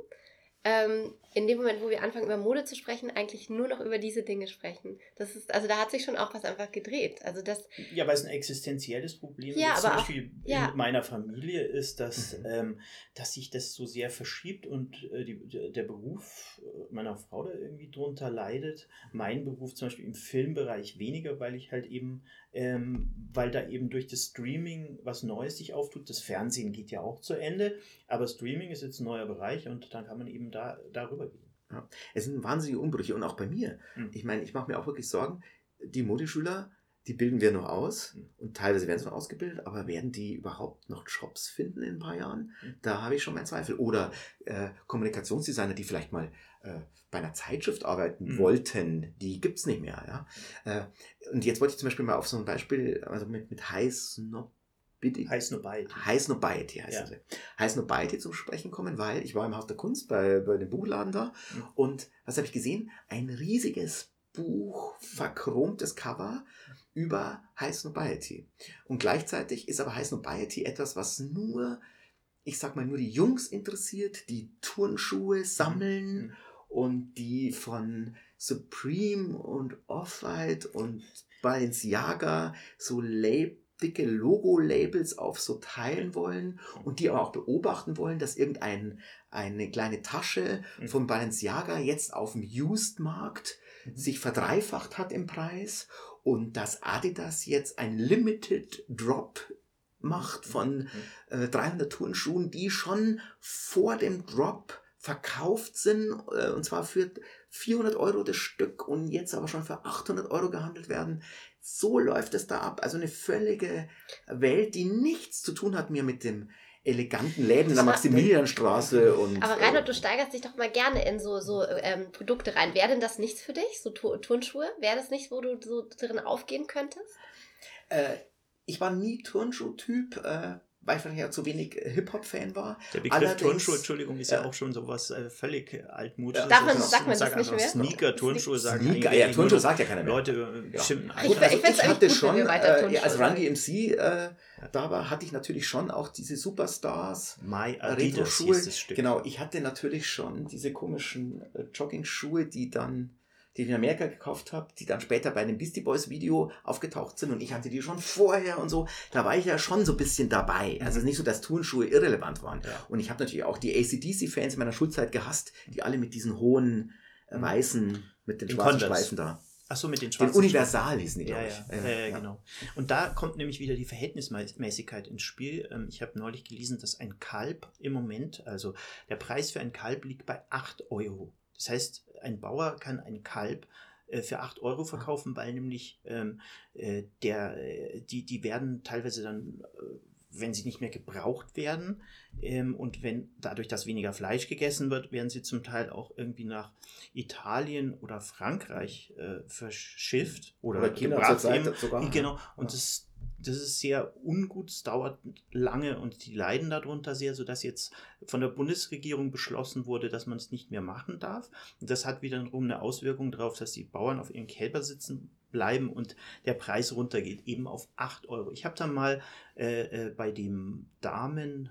ähm, in dem Moment, wo wir anfangen, über Mode zu sprechen, eigentlich nur noch über diese Dinge sprechen? Das ist, also da hat sich schon auch was einfach gedreht. Also das, Ja, weil es ein existenzielles Problem Ja, ist. Zum aber auch- Beispiel ja. in meiner Familie ist, dass, Mhm. ähm, dass sich das so sehr verschiebt und äh, die, der- der Beruf äh, meiner Frau da irgendwie drunter leidet. Mein Beruf zum Beispiel im Filmbereich weniger, weil ich halt eben, ähm, weil da eben durch das Streaming was Neues sich auftut. Das Fernsehen geht ja auch zu Ende, aber Streaming ist jetzt ein neuer Bereich und dann kann man eben da darüber gehen. Es sind wahnsinnige Umbrüche und auch bei mir. Mhm. Ich meine, ich mache mir auch wirklich Sorgen, die Modeschüler, die bilden wir noch aus Mhm. und teilweise werden sie noch ausgebildet, aber werden die überhaupt noch Jobs finden in ein paar Jahren? Mhm. Da habe ich schon meinen Zweifel. Oder äh, Kommunikationsdesigner, die vielleicht mal äh, bei einer Zeitschrift arbeiten Mhm. wollten, die gibt es nicht mehr. Ja? Äh, und jetzt wollte ich zum Beispiel mal auf so ein Beispiel, also mit, mit High Snob nur beide. High Snobiety heißt Ja. sie. High Snobiety zum Sprechen kommen, weil ich war im Haus der Kunst bei, bei dem Buchladen da Mhm. und was habe ich gesehen? Ein riesiges Buch, verchromtes Cover über High Snobiety. Und gleichzeitig ist aber High Snobiety etwas, was nur, ich sag mal, nur die Jungs interessiert, die Turnschuhe sammeln Mhm. Und die von Supreme und Off-White und Balenciaga so Lab dicke Logo-Labels auf so teilen wollen und die aber auch beobachten wollen, dass irgendein eine kleine Tasche Mhm. von Balenciaga jetzt auf dem Used-Markt Mhm. sich verdreifacht hat im Preis und dass Adidas jetzt ein Limited Drop macht von Mhm. äh, 300 Turnschuhen, die schon vor dem Drop verkauft sind, äh, und zwar für 400 Euro das Stück und jetzt aber schon für 800 Euro gehandelt werden. So läuft es da ab. Also eine völlige Welt, die nichts zu tun hat mehr mit dem eleganten Läden in der Maximilianstraße und. aber äh, Reinhard, du steigerst dich doch mal gerne in so, so ähm, Produkte rein. Wäre denn das nichts für dich, so Tu- Turnschuhe? Wäre das nicht, wo du so drin aufgehen könntest? Äh, ich war nie Turnschuh-Typ, äh, weil ich auch zu wenig äh, Hip-Hop-Fan war. Der Begriff Allerdings- Turnschuhe, Entschuldigung, ist ja, Ja. auch schon sowas äh, völlig altmodisches. Darf man- sagt man das nicht mehr? Sneaker, Turnschuhe sagen Sneaker, ja, Turnschuhe sagt ja keiner mehr. Leute äh, Ja. schimpfen Ich also ich ich eigentlich hatte gut, schon, äh, als. Run DMC äh, da war, hatte ich natürlich schon auch diese Superstars. My äh, Adidas Retro-Schuhe. hieß das Stück. Genau, ich hatte natürlich schon diese komischen äh, Jogging-Schuhe, die dann, die ich in Amerika gekauft habe, die dann später bei einem Beastie Boys Video aufgetaucht sind und ich hatte die schon vorher und so. Da war ich ja schon so ein bisschen dabei. Also nicht so, dass Turnschuhe irrelevant waren. Ja. Und ich habe natürlich auch die ACDC-Fans in meiner Schulzeit gehasst, die alle mit diesen hohen äh, Mhm. weißen, mit den In schwarzen Converse. Streifen da. Achso, mit den Den schwarzen Universal hießen die, Ja, glaube ja, ich. ja, ja, genau. Und da kommt nämlich wieder die Verhältnismäßigkeit ins Spiel. Ähm, Ich habe neulich gelesen, dass ein Kalb im Moment, also der Preis für ein Kalb liegt bei 8 Euro. Das heißt, ein Bauer kann ein Kalb äh, für 8 Euro verkaufen, weil nämlich ähm, äh, der, äh, die, die werden teilweise dann, äh, wenn sie nicht mehr gebraucht werden ähm, und wenn dadurch, dass weniger Fleisch gegessen wird, werden sie zum Teil auch irgendwie nach Italien oder Frankreich verschifft oder, Oder China gebracht. sogar. Genau, und Ja. das, das ist sehr ungut, es dauert lange und die leiden darunter sehr, sodass jetzt von der Bundesregierung beschlossen wurde, dass man es nicht mehr machen darf. Und das hat wiederum eine Auswirkung darauf, dass die Bauern auf ihren Kälber sitzen bleiben und der Preis runtergeht, eben auf 8 Euro. Ich habe da mal äh, äh, bei dem Damen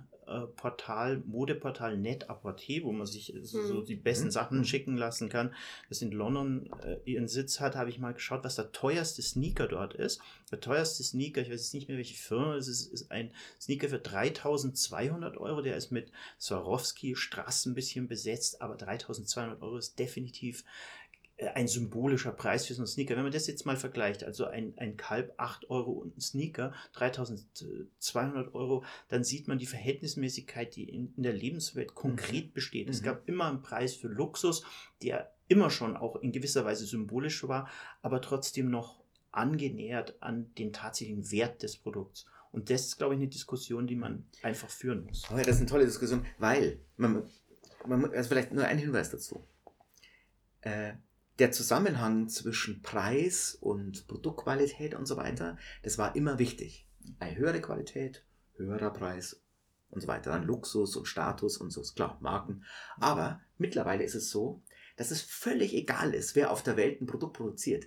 Portal, Modeportal Net Apporté, wo man sich so, so Hm. die besten Hm. Sachen schicken lassen kann, das in London äh, ihren Sitz hat, habe ich mal geschaut, was der teuerste Sneaker dort ist. Der teuerste Sneaker, ich weiß jetzt nicht mehr, welche Firma es ist, ist ein Sneaker für 3200 Euro. Der ist mit Swarovski Straßen ein bisschen besetzt, aber 3200 Euro ist definitiv äh, ein symbolischer Preis für so einen Sneaker. Wenn man das jetzt mal vergleicht, also ein, ein Kalb 8 Euro und ein Sneaker 3200 Euro, dann sieht man die Verhältnismäßigkeit, die in, in der Lebenswelt konkret besteht. Es Mhm. gab immer einen Preis für Luxus, der immer schon auch in gewisser Weise symbolisch war, aber trotzdem noch angenähert an den tatsächlichen Wert des Produkts. Und das ist, glaube ich, eine Diskussion, die man einfach führen muss. Oh ja, das ist eine tolle Diskussion, weil, man, man, also vielleicht nur ein Hinweis dazu. Äh, der Zusammenhang zwischen Preis und Produktqualität und so weiter, das war immer wichtig. Eine höhere Qualität, höherer Preis und so weiter. Dann Luxus und Status und so, ist klar, Marken. Aber mittlerweile ist es so, dass es völlig egal ist, wer auf der Welt ein Produkt produziert.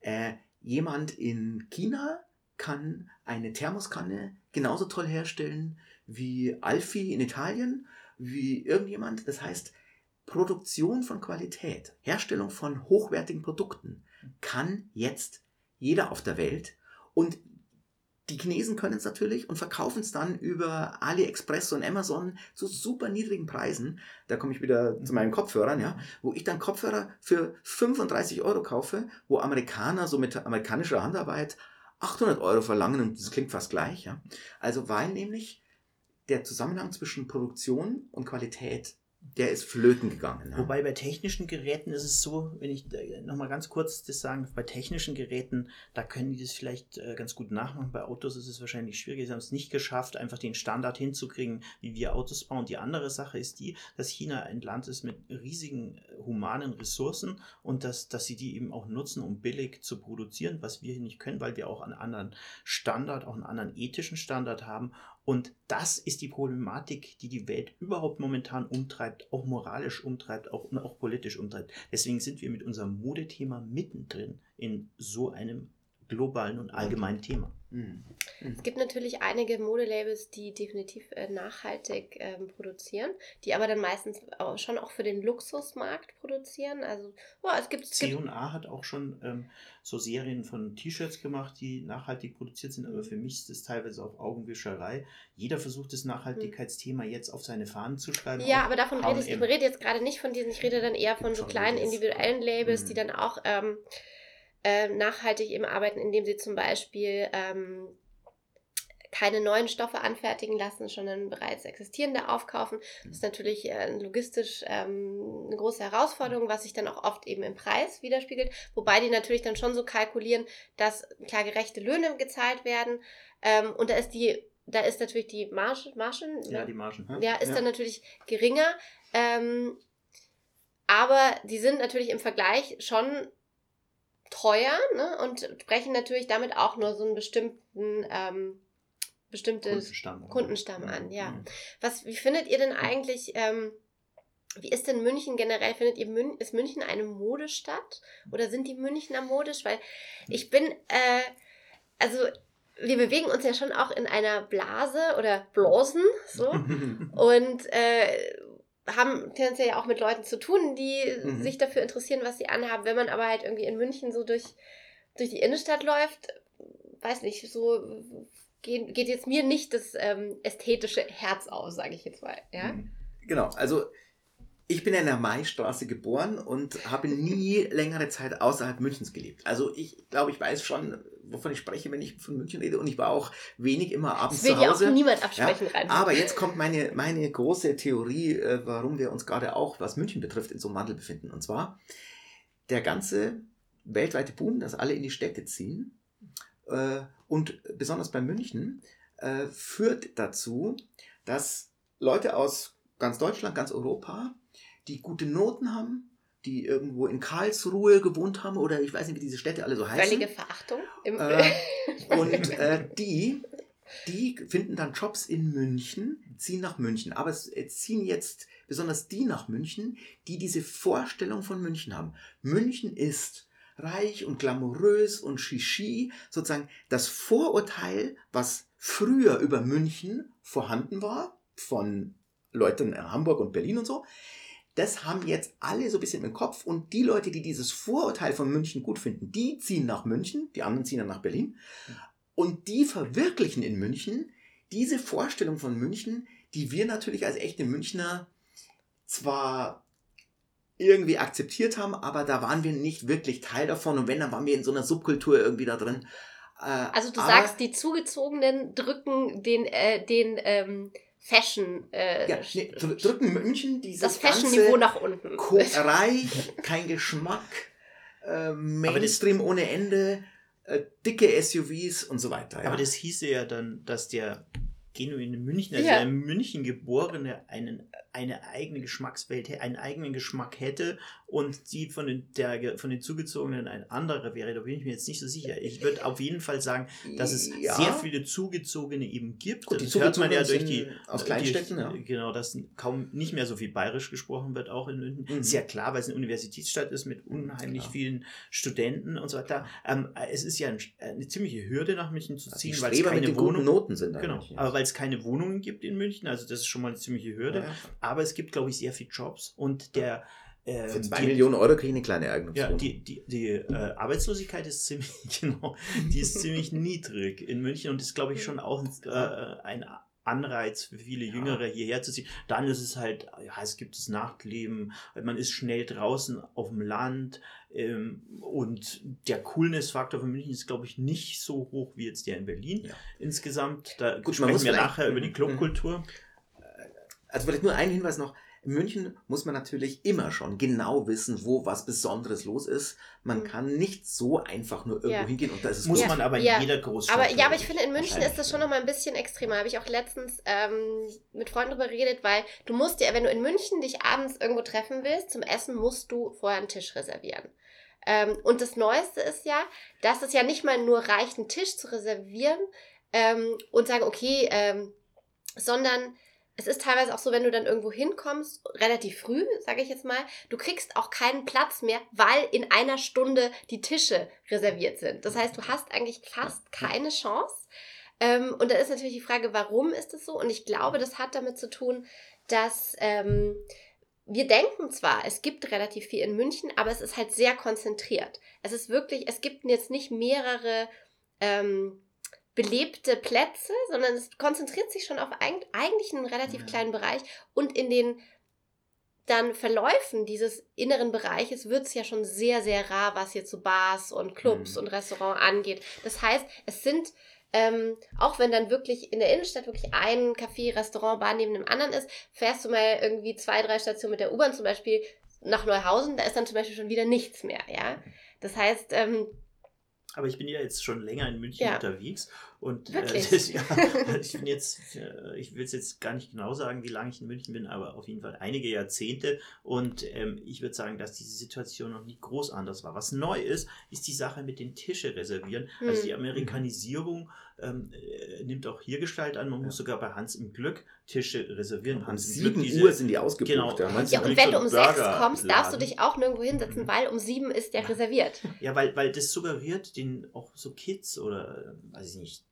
Äh, jemand in China kann eine Thermoskanne genauso toll herstellen wie Alfi in Italien, wie irgendjemand. Das heißt, Produktion von Qualität, Herstellung von hochwertigen Produkten kann jetzt jeder auf der Welt und die Chinesen können es natürlich und verkaufen es dann über AliExpress und Amazon zu super niedrigen Preisen. Da komme ich wieder zu meinen Kopfhörern, ja, wo ich dann Kopfhörer für 35 Euro kaufe, wo Amerikaner so mit amerikanischer Handarbeit 800 Euro verlangen und das klingt fast gleich, ja. Also weil nämlich der Zusammenhang zwischen Produktion und Qualität, der ist flöten gegangen. Ja. Wobei bei technischen Geräten ist es so, wenn ich nochmal ganz kurz das sagen, bei technischen Geräten, da können die das vielleicht äh, ganz gut nachmachen. Bei Autos ist es wahrscheinlich schwierig. Sie haben es nicht geschafft, einfach den Standard hinzukriegen, wie wir Autos bauen. Die andere Sache ist die, dass China ein Land ist mit riesigen äh, humanen Ressourcen und dass, dass sie die eben auch nutzen, um billig zu produzieren, was wir hier nicht können, weil wir auch einen anderen Standard, auch einen anderen ethischen Standard haben. Und das ist die Problematik, die die Welt überhaupt momentan umtreibt, auch moralisch umtreibt, auch, auch politisch umtreibt. Deswegen sind wir mit unserem Modethema mittendrin in so einem globalen und allgemeinen Thema. Mhm. Es gibt natürlich einige Modelabels, die definitiv äh, nachhaltig ähm, produzieren, die aber dann meistens auch schon auch für den Luxusmarkt produzieren. Also ja, es gibt, C&A hat auch schon ähm, so Serien von T-Shirts gemacht, die nachhaltig produziert sind, aber für mich ist das teilweise auch Augenwischerei. Jeder versucht das Nachhaltigkeitsthema jetzt auf seine Fahnen zu schreiben. Ja, aber davon rede ich. Ich rede jetzt gerade nicht von diesen, ich rede dann eher von so kleinen individuellen Labels, Mhm. die dann auch ähm, äh, nachhaltig eben arbeiten, indem sie zum Beispiel ähm, keine neuen Stoffe anfertigen lassen, sondern bereits existierende aufkaufen. Das ist natürlich äh, logistisch ähm, eine große Herausforderung, was sich dann auch oft eben im Preis widerspiegelt. Wobei die natürlich dann schon so kalkulieren, dass klar gerechte Löhne gezahlt werden. Ähm, und da ist die, da ist natürlich die Marge, Margen, Ja, die Margen. ja, ist Ja. dann natürlich geringer. Ähm, aber die sind natürlich im Vergleich schon teuer ne? und sprechen natürlich damit auch nur so einen bestimmten ähm, bestimmtes Kundenstamm. Kundenstamm an, ja. Mhm. Was, wie findet ihr denn eigentlich, ähm, wie ist denn München generell? Findet ihr, Mün ist München eine Modestadt? Oder sind die Münchner modisch? Weil ich bin, äh, also wir bewegen uns ja schon auch in einer Blase oder Blasen, so. *laughs* Und äh, haben tendenziell ja auch mit Leuten zu tun, die Mhm. sich dafür interessieren, was sie anhaben. Wenn man aber halt irgendwie in München so durch, durch die Innenstadt läuft, weiß nicht, so geht, geht jetzt mir nicht das ähm, ästhetische Herz aus, sage ich jetzt mal. Ja? Mhm. Genau, also ich bin in der Maistraße geboren und habe nie *laughs* längere Zeit außerhalb Münchens gelebt. Also ich glaube, ich weiß schon, wovon ich spreche, wenn ich von München rede. Und ich war auch wenig immer abends Das will zu Hause. ja auch niemand absprechen Ja, rein. aber jetzt kommt meine, meine große Theorie, äh, warum wir uns gerade auch, was München betrifft, in so einem Wandel befinden. Und zwar der ganze weltweite Boom, dass alle in die Städte ziehen äh, und besonders bei München äh, führt dazu, dass Leute aus ganz Deutschland, ganz Europa, die gute Noten haben, die irgendwo in Karlsruhe gewohnt haben oder ich weiß nicht, wie diese Städte alle so heißen. Völlige Verachtung. Im Äh, *laughs* und äh, die, die finden dann Jobs in München, ziehen nach München. Aber es, es ziehen jetzt besonders die nach München, die diese Vorstellung von München haben. München ist reich und glamourös und shishi, sozusagen das Vorurteil, was früher über München vorhanden war, von Leuten in Hamburg und Berlin und so, das haben jetzt alle so ein bisschen im Kopf und die Leute, die dieses Vorurteil von München gut finden, die ziehen nach München, die anderen ziehen dann nach Berlin und die verwirklichen in München diese Vorstellung von München, die wir natürlich als echte Münchner zwar irgendwie akzeptiert haben, aber da waren wir nicht wirklich Teil davon und wenn, dann waren wir in so einer Subkultur irgendwie da drin. Äh, also du aber- sagst, die Zugezogenen drücken den, äh, den ähm, Fashion, äh, ja, nee, dr- drücken München dieses das ganze Fashion-Niveau nach unten. Ko- reich, *laughs* kein Geschmack, äh, Mainstream ohne Ende, äh, dicke SUVs und so weiter. Ja. Aber das hieße ja dann, dass der genuine Münchner, also Ja. der in München geborene, einen, eine eigene Geschmackswelt, einen eigenen Geschmack hätte und die von den, der, von den Zugezogenen ein anderer wäre. Da bin ich mir jetzt nicht so sicher. Ich würde auf jeden Fall sagen, dass es Ja. sehr viele Zugezogene eben gibt. Gut, die das hört man ja durch die aus Kleinstädten, durch, ja. Genau, dass kaum nicht mehr so viel bayerisch gesprochen wird, auch in München. Mhm. Ja klar, weil es eine Universitätsstadt ist mit unheimlich Klar. vielen Studenten und so weiter. Ähm, es ist ja ein, eine ziemliche Hürde, nach München zu ziehen, weil es keine den guten Wohnung Noten sind. Genau, München. aber weil es keine Wohnungen gibt in München, also das ist schon mal eine ziemliche Hürde. Ja. Aber es gibt, glaube ich, sehr viele Jobs und der ähm, Für zwei die, Millionen Euro kriege ich eine kleine Eignungswohnung. ja, die, die, die äh, Arbeitslosigkeit ist ziemlich, *laughs* genau, die ist ziemlich *laughs* niedrig in München und ist, glaube ich, schon auch äh, ein Anreiz für viele Ja. Jüngere hierher zu ziehen. Dann ist es halt, ja, es gibt das Nachtleben, man ist schnell draußen auf dem Land ähm, und der Coolness-Faktor von München ist, glaube ich, nicht so hoch wie jetzt der in Berlin Ja. insgesamt. Da Gut, man sprechen muss wir nachher über die Mhm. Clubkultur. Also vielleicht nur ein Hinweis noch. In München muss man natürlich immer schon genau wissen, wo was Besonderes los ist. Man Mhm. kann nicht so einfach nur irgendwo Ja. hingehen und da ist Muss gut. man aber in Ja. jeder Großstadt. Aber ja, aber ich finde, in München ist das schon noch mal ein bisschen extremer. Habe ich auch letztens ähm, mit Freunden darüber geredet, weil du musst ja, wenn du in München dich abends irgendwo treffen willst, zum Essen musst du vorher einen Tisch reservieren. Ähm, und das Neueste ist ja, dass es ja nicht mal nur reicht, einen Tisch zu reservieren ähm, und sagen, okay, ähm, sondern es ist teilweise auch so, wenn du dann irgendwo hinkommst, relativ früh, sage ich jetzt mal, du kriegst auch keinen Platz mehr, weil in einer Stunde die Tische reserviert sind. Das heißt, du hast eigentlich fast keine Chance. Ähm, und da ist natürlich die Frage, warum ist es so? Und ich glaube, das hat damit zu tun, dass ähm, wir denken zwar, es gibt relativ viel in München, aber es ist halt sehr konzentriert. Es ist wirklich, es gibt jetzt nicht mehrere ähm, belebte Plätze, sondern es konzentriert sich schon auf eig- eigentlich einen relativ kleinen Bereich und in den dann Verläufen dieses inneren Bereiches wird es ja schon sehr, sehr rar, was jetzt so Bars und Clubs Mhm. und Restaurants angeht. Das heißt, es sind, ähm, auch wenn dann wirklich in der Innenstadt wirklich ein Café, Restaurant, Bar neben dem anderen ist, fährst du mal irgendwie zwei, drei Stationen mit der U-Bahn zum Beispiel nach Neuhausen, da ist dann zum Beispiel schon wieder nichts mehr, ja. Das heißt, ähm, Aber ich bin ja jetzt schon länger in München Ja. unterwegs und äh, das, *laughs* ja, ich bin jetzt, äh, ich will es jetzt gar nicht genau sagen, wie lange ich in München bin, aber auf jeden Fall einige Jahrzehnte und ähm, ich würde sagen, dass diese Situation noch nie groß anders war. Was neu ist, ist die Sache mit den Tische reservieren. Also Hm. die Amerikanisierung ähm, äh, nimmt auch hier Gestalt an. Man Ja. muss sogar bei Hans im Glück Tische reservieren. Um Hans im Glück 7 diese- Uhr sind die ausgebucht. Genau. Ja, meinst ja, und Glück wenn du um ein sechs kommst, darfst du dich auch nirgendwo hinsetzen, Mhm. weil um sieben ist der Ja. reserviert. Ja, weil, weil das suggeriert den auch so Kids oder, äh, weiß ich nicht, 20,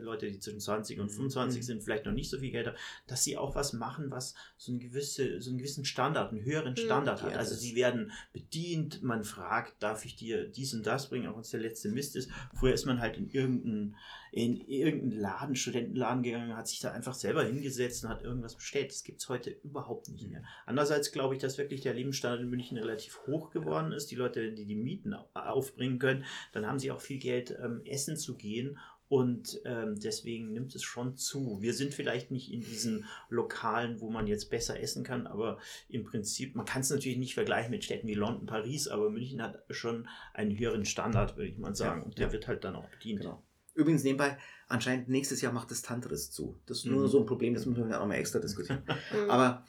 Leute, die zwischen 20 und 25 Mhm. sind, vielleicht noch nicht so viel Geld haben, dass sie auch was machen, was so, eine gewisse, so einen gewissen Standard, einen höheren Mhm. Standard hat. Ja, Also sie werden bedient, man fragt, darf ich dir dies und das bringen, auch wenn es der letzte Mist ist. Früher ist man halt in irgendeinen in irgendeinen Laden, Studentenladen gegangen, hat sich da einfach selber hingesetzt und hat irgendwas bestellt. Das gibt es heute überhaupt nicht mehr. Andererseits glaube ich, dass wirklich der Lebensstandard in München relativ hoch geworden ist. Die Leute, wenn die die Mieten au- aufbringen können, dann haben sie auch viel Geld, ähm, essen zu gehen. Und ähm, deswegen nimmt es schon zu. Wir sind vielleicht nicht in diesen Lokalen, wo man jetzt besser essen kann, aber im Prinzip, man kann es natürlich nicht vergleichen mit Städten wie London, Paris, aber München hat schon einen höheren Standard, würde ich mal sagen. Ja, und der ja. wird halt dann auch bedient. Genau. Übrigens nebenbei, anscheinend nächstes Jahr macht das Tantris zu. Das ist nur Mhm. so ein Problem, das müssen wir dann auch mal extra diskutieren. *laughs* Mhm. Aber,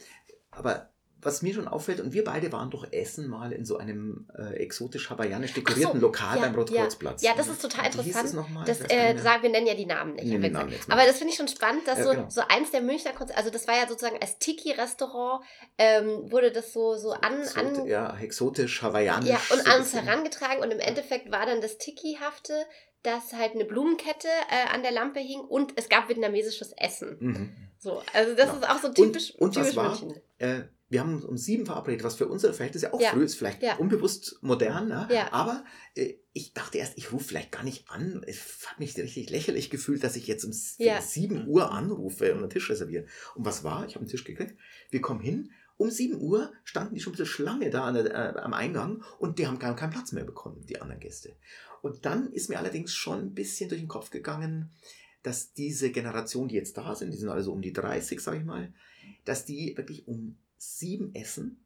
aber was mir schon auffällt, und wir beide waren doch essen mal in so einem äh, exotisch-hawaiianisch dekorierten so, Lokal ja, beim Rotkreuzplatz. Ja, das ist total interessant. es nochmal? Das äh, sagen wir nennen ja die Namen nicht. Die Namen aber das finde ich schon spannend, dass Ja, so, genau. so eins der Münchner Konzerte, also das war ja sozusagen als Tiki-Restaurant, ähm, wurde das so, so an, Exot- an ja, exotisch-hawaiianisch. ja, und an uns herangetragen und im Endeffekt war dann das Tiki-hafte, dass halt eine Blumenkette äh, an der Lampe hing und es gab vietnamesisches Essen. Mhm. So, also das Genau. ist auch so typisch, und was typisch war? München. Äh, wir haben uns um sieben verabredet, was für unsere Verhältnisse auch Ja. früh ist, vielleicht Ja. unbewusst modern, ne? Ja. aber äh, ich dachte erst, ich rufe vielleicht gar nicht an. Ich habe mich richtig lächerlich gefühlt, dass ich jetzt um s- Ja. 7 Uhr anrufe und einen Tisch reserviere. Und was war? Ich habe einen Tisch gekriegt. Wir kommen hin. Um 7 Uhr standen die schon ein bisschen Schlange da der, äh, am Eingang und die haben gar keinen Platz mehr bekommen, die anderen Gäste. Und dann ist mir allerdings schon ein bisschen durch den Kopf gegangen, dass diese Generation, die jetzt da sind, die sind also um die 30, sage ich mal, dass die wirklich um 7 essen,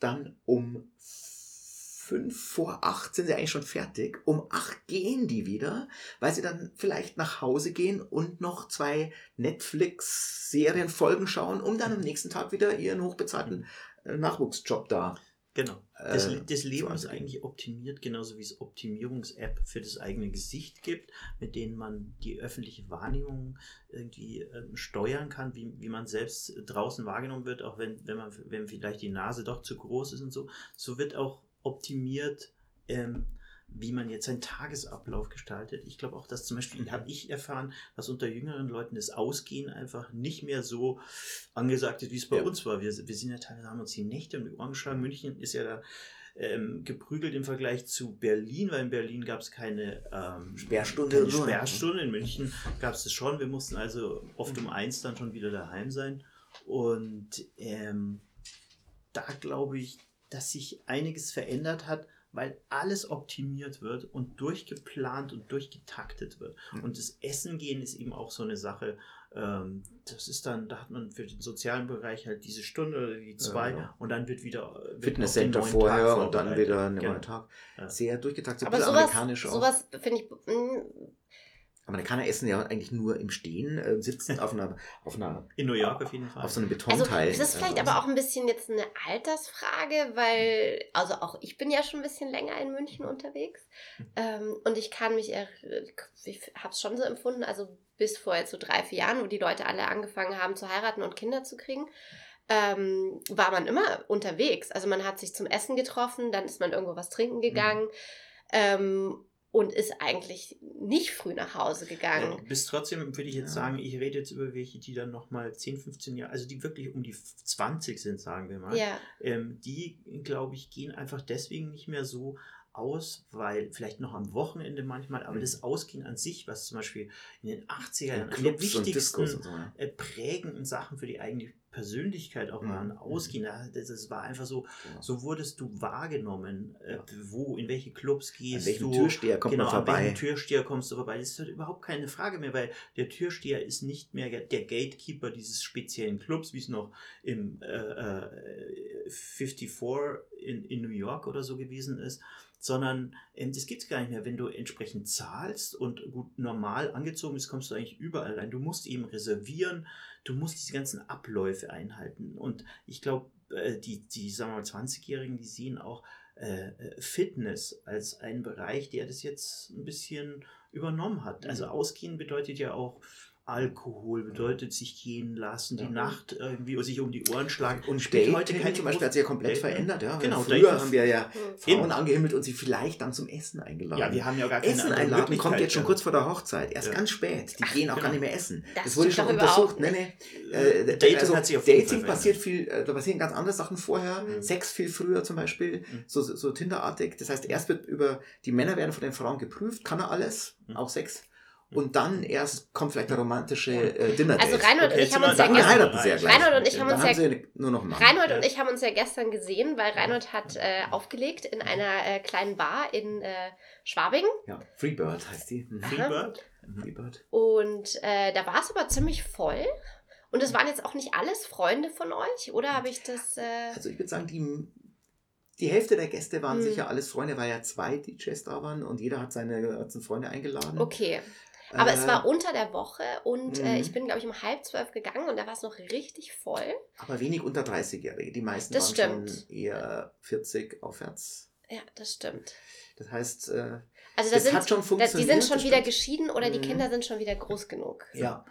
dann um 5 vor 8 sind sie eigentlich schon fertig, um 8 gehen die wieder, weil sie dann vielleicht nach Hause gehen und noch zwei Netflix-Serienfolgen schauen, um dann am nächsten Tag wieder ihren hochbezahlten äh, Nachwuchsjob da. Genau. Das, äh, das Leben ist eigentlich optimiert, genauso wie es Optimierungs-App für das eigene Gesicht gibt, mit denen man die öffentliche Wahrnehmung irgendwie ähm, steuern kann, wie, wie man selbst draußen wahrgenommen wird, auch wenn, wenn man wenn vielleicht die Nase doch zu groß ist und so. So wird auch optimiert, ähm, wie man jetzt seinen Tagesablauf gestaltet. Ich glaube auch, dass zum Beispiel, Mhm. habe ich erfahren, dass unter jüngeren Leuten das Ausgehen einfach nicht mehr so angesagt ist, wie es bei Ja. uns war. Wir, wir sind ja teilweise, haben uns die Nächte um die Ohren geschlagen. München ist ja da ähm, geprügelt im Vergleich zu Berlin, weil in Berlin gab es keine ähm, Sperrstunde Keine so. Sperrstunde. In München gab es das schon. Wir mussten also oft Mhm. um eins dann schon wieder daheim sein. Und ähm, da glaube ich, dass sich einiges verändert hat, weil alles optimiert wird und durchgeplant und durchgetaktet wird. Mhm. Und das Essen gehen ist eben auch so eine Sache. Ähm, das ist dann, da hat man für den sozialen Bereich halt diese Stunde oder die zwei genau. und dann wird wieder wird auf Fitnesscenter vorher Tag und dann wieder ein Genau. neuer Tag. Ja. Sehr durchgetaktet, Aber bisschen sowas, amerikanisch auch. sowas finde ich, mm, Amerikaner essen ja eigentlich nur im Stehen, äh, sitzen auf einer, auf einer, In New York auf jeden Fall. auf so einem Also, Betonteil. das ist vielleicht äh, aber auch ein bisschen jetzt eine Altersfrage, weil, also auch ich bin ja schon ein bisschen länger in München unterwegs. Ähm, und ich kann mich, ich habe es schon so empfunden, also bis vor jetzt so drei, vier Jahren, wo die Leute alle angefangen haben zu heiraten und Kinder zu kriegen, ähm, war man immer unterwegs. Also man hat sich zum Essen getroffen, dann ist man irgendwo was trinken gegangen. Ähm, und ist eigentlich nicht früh nach Hause Ja, gegangen. du bist trotzdem, würde ich jetzt Ja. sagen, ich rede jetzt über welche, die dann nochmal 10, 15 Jahre, also die wirklich um die 20 sind, sagen wir mal. Ja, Ähm, die, glaube ich, gehen einfach deswegen nicht mehr so aus, weil vielleicht noch am Wochenende manchmal, aber Mhm. das Ausgehen an sich, was zum Beispiel in den 80er in Jahren eine der wichtigsten und so. ja. äh, prägenden Sachen für die eigene Persönlichkeit auch Mhm. waren, Ausgehen. Da- Das, das war einfach so, Genau. so wurdest du wahrgenommen, äh, Ja. wo, in welche Clubs An gehst welchem du. Türsteher kommt genau, man an vorbei? welchem Türsteher kommst du vorbei? Das ist halt überhaupt keine Frage mehr, weil der Türsteher ist nicht mehr der Gatekeeper dieses speziellen Clubs, wie es noch im äh, äh, 54 in, in New York oder so gewesen ist, sondern ähm, das gibt es gar nicht mehr. Wenn du entsprechend zahlst und gut normal angezogen bist, kommst du eigentlich überall rein. Du musst eben reservieren, du musst diese ganzen Abläufe einhalten. Und ich glaube, äh, die, die, sagen wir mal, 20-Jährigen, die sehen auch äh, äh, Fitness als einen Bereich, der das jetzt ein bisschen übernommen hat. Also Mhm. Ausgehen bedeutet ja auch Alkohol bedeutet sich gehen lassen, die Ja. Nacht irgendwie sich um die Ohren schlagen. Und spielt Dating heute keine zum Beispiel hat sich ja komplett Dating. verändert. Ja? Genau, Früher Dating- haben wir ja Hm. Frauen Eben. angehimmelt und sie vielleicht dann zum Essen eingeladen. Ja, wir haben ja gar keine Essen einladen kommt jetzt schon kurz vor der Hochzeit, erst Ja. ganz spät. Die Ach, gehen auch genau. gar nicht mehr essen. Das Das, wurde schon untersucht. Nee, nee. Äh, Dating also hat sich auf jeden Dating passiert viel, äh, da passieren ganz andere Sachen vorher. Mhm. Sex viel früher zum Beispiel, Mhm. so, so Tinderartig. Das heißt, erst wird über, die Männer werden von den Frauen geprüft, kann er alles, Mhm. auch Sex. Und dann erst kommt vielleicht der romantische äh, Dinner Also Reinhold und ich haben uns ja ja gleich. Reinhold und ich haben uns ja- nur noch. Reinhold und ich haben uns ja gestern gesehen, weil Reinhold hat äh, aufgelegt in einer äh, kleinen Bar in äh, Schwabing. Ja, Freebird heißt die. Mhm. Freebird? Freebird. Und äh, da war es aber ziemlich voll. Und es waren jetzt auch nicht alles Freunde von euch, oder habe ich das... Äh, Also ich würde sagen, die, die Hälfte der Gäste waren Hm. sicher alles Freunde, weil ja zwei DJs da waren und jeder hat seine, hat seine Freunde eingeladen. okay. Aber es Äh, war unter der Woche und äh, Mhm. ich bin, glaube ich, um halb zwölf gegangen und da war es noch richtig voll. Aber wenig unter 30-Jährige. Die meisten Das waren stimmt. schon eher 40 aufwärts. Ja, das stimmt. Das heißt, äh, Also da das sind, hat schon da, die funktioniert. sind schon wieder geschieden oder die Mhm. Kinder sind schon wieder groß genug. Ja.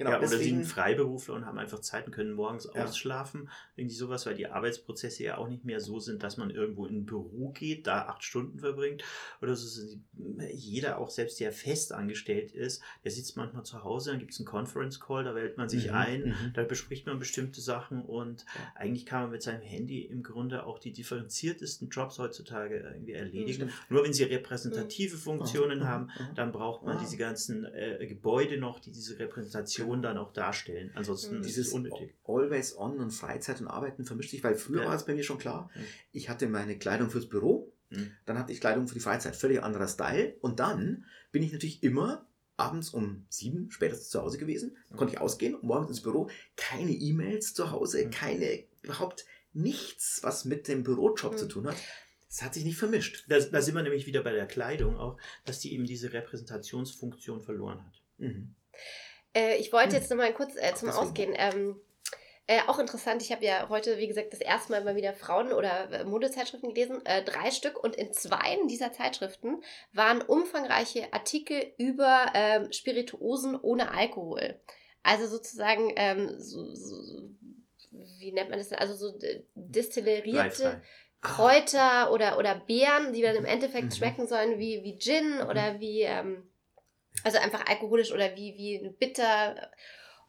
Genau, ja, oder sie deswegen, sind Freiberufler und haben einfach Zeit und können morgens Ja. ausschlafen. Irgendwie sowas, weil die Arbeitsprozesse ja auch nicht mehr so sind, dass man irgendwo in ein Büro geht, da acht Stunden verbringt. Oder so jeder, auch selbst der fest angestellt ist, der sitzt manchmal zu Hause, dann gibt es einen Conference Call, da wählt man sich Mhm, ein, mhm. da bespricht man bestimmte Sachen und Ja. eigentlich kann man mit seinem Handy im Grunde auch die differenziertesten Jobs heutzutage irgendwie erledigen. Stimmt. Nur wenn sie repräsentative Funktionen Mhm, haben, mhm. dann braucht man diese ganzen äh, Gebäude noch, die diese Repräsentation dann auch darstellen. Ansonsten Mhm. ist es Dieses unnötig. Always On und Freizeit und Arbeiten vermischt sich, weil früher Ja. war es bei mir schon klar, Mhm. ich hatte meine Kleidung fürs Büro, Mhm. dann hatte ich Kleidung für die Freizeit, völlig anderer Style und dann bin ich natürlich immer abends um sieben spätestens zu Hause gewesen, Mhm. konnte ich ausgehen, morgens ins Büro, keine E-Mails zu Hause, Mhm. keine, überhaupt nichts, was mit dem Bürojob Mhm. zu tun hat. Das hat sich nicht vermischt. Da, da sind wir nämlich wieder bei der Kleidung auch, dass die eben diese Repräsentationsfunktion verloren hat. Mhm. Äh, ich wollte Hm. jetzt nochmal kurz äh, zum. Ausgehen. Ähm, äh, auch interessant, ich habe ja heute, wie gesagt, das erste Mal mal wieder Frauen- oder äh, Modezeitschriften gelesen, äh, drei Stück. Und in zwei dieser Zeitschriften waren umfangreiche Artikel über ähm, Spirituosen ohne Alkohol. Also sozusagen, ähm, so, so, wie nennt man das denn? Also so äh, destillerierte. Kräuter oder, oder Beeren, die dann im Endeffekt Mhm. schmecken sollen wie, wie Gin oder wie, ähm, also einfach alkoholisch oder wie, wie bitter.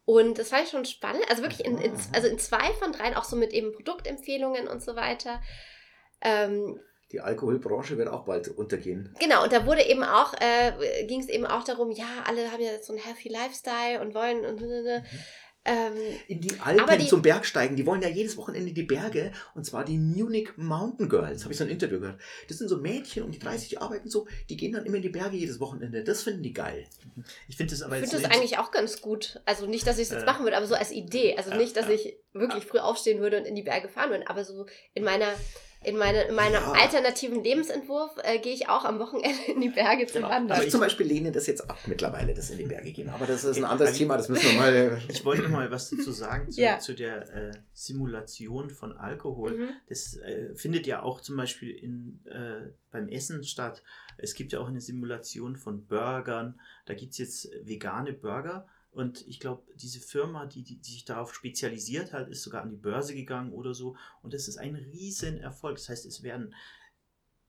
Und das fand ich schon spannend. Also wirklich in, in, also in zwei von dreien auch so mit eben Produktempfehlungen und so weiter. Ähm, Die Alkoholbranche wird auch bald untergehen. genau, und da wurde eben auch, äh, ging es eben auch darum, ja, alle haben ja so einen healthy Lifestyle und wollen und ähm, In die Alpen die- zum Bergsteigen, die wollen ja jedes Wochenende die Berge und zwar die Munich Mountain Girls, habe ich so ein Interview gehört. Das sind so Mädchen um die 30, die arbeiten so, die gehen dann immer in die Berge jedes Wochenende. Das finden die geil. Ich finde das aber Ich finde das eigentlich auch ganz gut. Also nicht, dass ich es jetzt Äh. machen würde, aber so als Idee. Also Ja, nicht, dass ja. ich wirklich früh aufstehen würde und in die Berge fahren würde, aber so in meiner in, meine, in meinem Ja. alternativen Lebensentwurf äh, gehe ich auch am Wochenende in die Berge zum Genau. Wandern. Ich ich- zum Beispiel lehne das jetzt ab mittlerweile, das in die Berge gehen. Aber das ist ein Ich- anderes also- Thema, das müssen wir *laughs* mal. Ich wollte noch mal was dazu sagen zu, Ja. zu der äh, Simulation von Alkohol. Mhm. Das äh, findet ja auch zum Beispiel in, äh, beim Essen statt. Es gibt ja auch eine Simulation von Burgern. Da gibt es jetzt vegane Burger. Und ich glaube, diese Firma, die, die, die sich darauf spezialisiert hat, ist sogar an die Börse gegangen oder so. Und das ist ein riesen Erfolg. Das heißt, es werden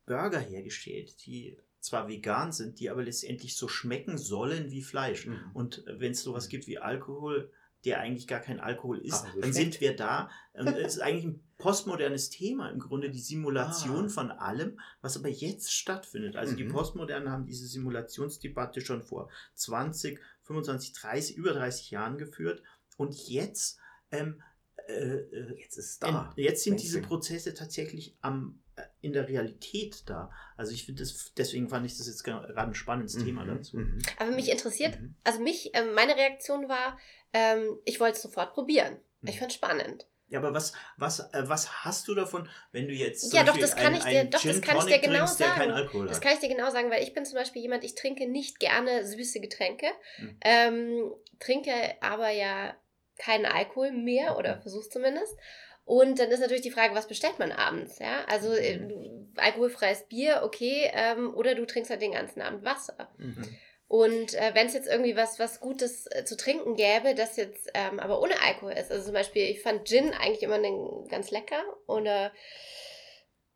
Burger hergestellt, die zwar vegan sind, die aber letztendlich so schmecken sollen wie Fleisch. Mhm. Und wenn es sowas gibt wie Alkohol, der eigentlich gar kein Alkohol ist, Aber so dann schmeckt. sind wir da. Und Es ist eigentlich ein postmodernes Thema im Grunde, die Simulation Ah. von allem, was aber jetzt stattfindet. Also die Mhm. Postmodernen haben diese Simulationsdebatte schon vor 20, 25, 30, über 30 Jahren geführt. Und jetzt, ähm, äh, äh, Jetzt ist es da. in, jetzt sind diese. Prozesse tatsächlich am, äh, in der Realität da. Also ich finde das, deswegen fand ich das jetzt gerade ein spannendes Thema Mhm, dazu. mhm, Aber mich interessiert, mhm. also mich, ähm, meine Reaktion war, ähm, ich wollte es sofort probieren. Mhm. Ich fand es spannend. Ja, aber was, was, äh, was hast du davon, wenn du jetzt Ja, doch, das kann ich dir- doch, das kann ich dir genau trinkst, sagen. Das kann ich dir genau sagen, weil ich bin zum Beispiel jemand, ich trinke nicht gerne süße Getränke, Mhm. ähm, trinke aber ja keinen Alkohol mehr oder Mhm. versuch's zumindest. Und dann ist natürlich die Frage, was bestellt man abends? Ja, also äh, Mhm. du- alkoholfreies Bier, okay, ähm, oder du trinkst halt den ganzen Abend Wasser. Mhm. Und äh, wenn es jetzt irgendwie was, was Gutes äh, zu trinken gäbe, das jetzt ähm, aber ohne Alkohol ist. Also zum Beispiel, ich fand Gin eigentlich immer den, ganz lecker. Oder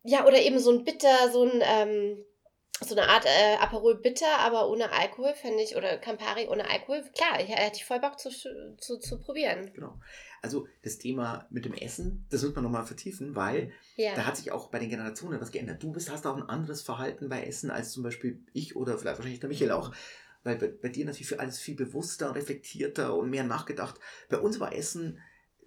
ja, oder eben so ein Bitter, so ein ähm, so eine Art äh, Aperol Bitter, aber ohne Alkohol, fände ich, oder Campari ohne Alkohol. Klar, ich, hätte ich voll Bock zu, zu, zu probieren. Genau. Also das Thema mit dem Essen, das muss man nochmal vertiefen, weil Ja. da hat sich auch bei den Generationen was geändert. Du bist, hast auch ein anderes Verhalten bei Essen als zum Beispiel ich oder vielleicht wahrscheinlich der Michael auch. Weil bei, bei dir natürlich für alles viel bewusster, reflektierter und mehr nachgedacht. Bei uns war Essen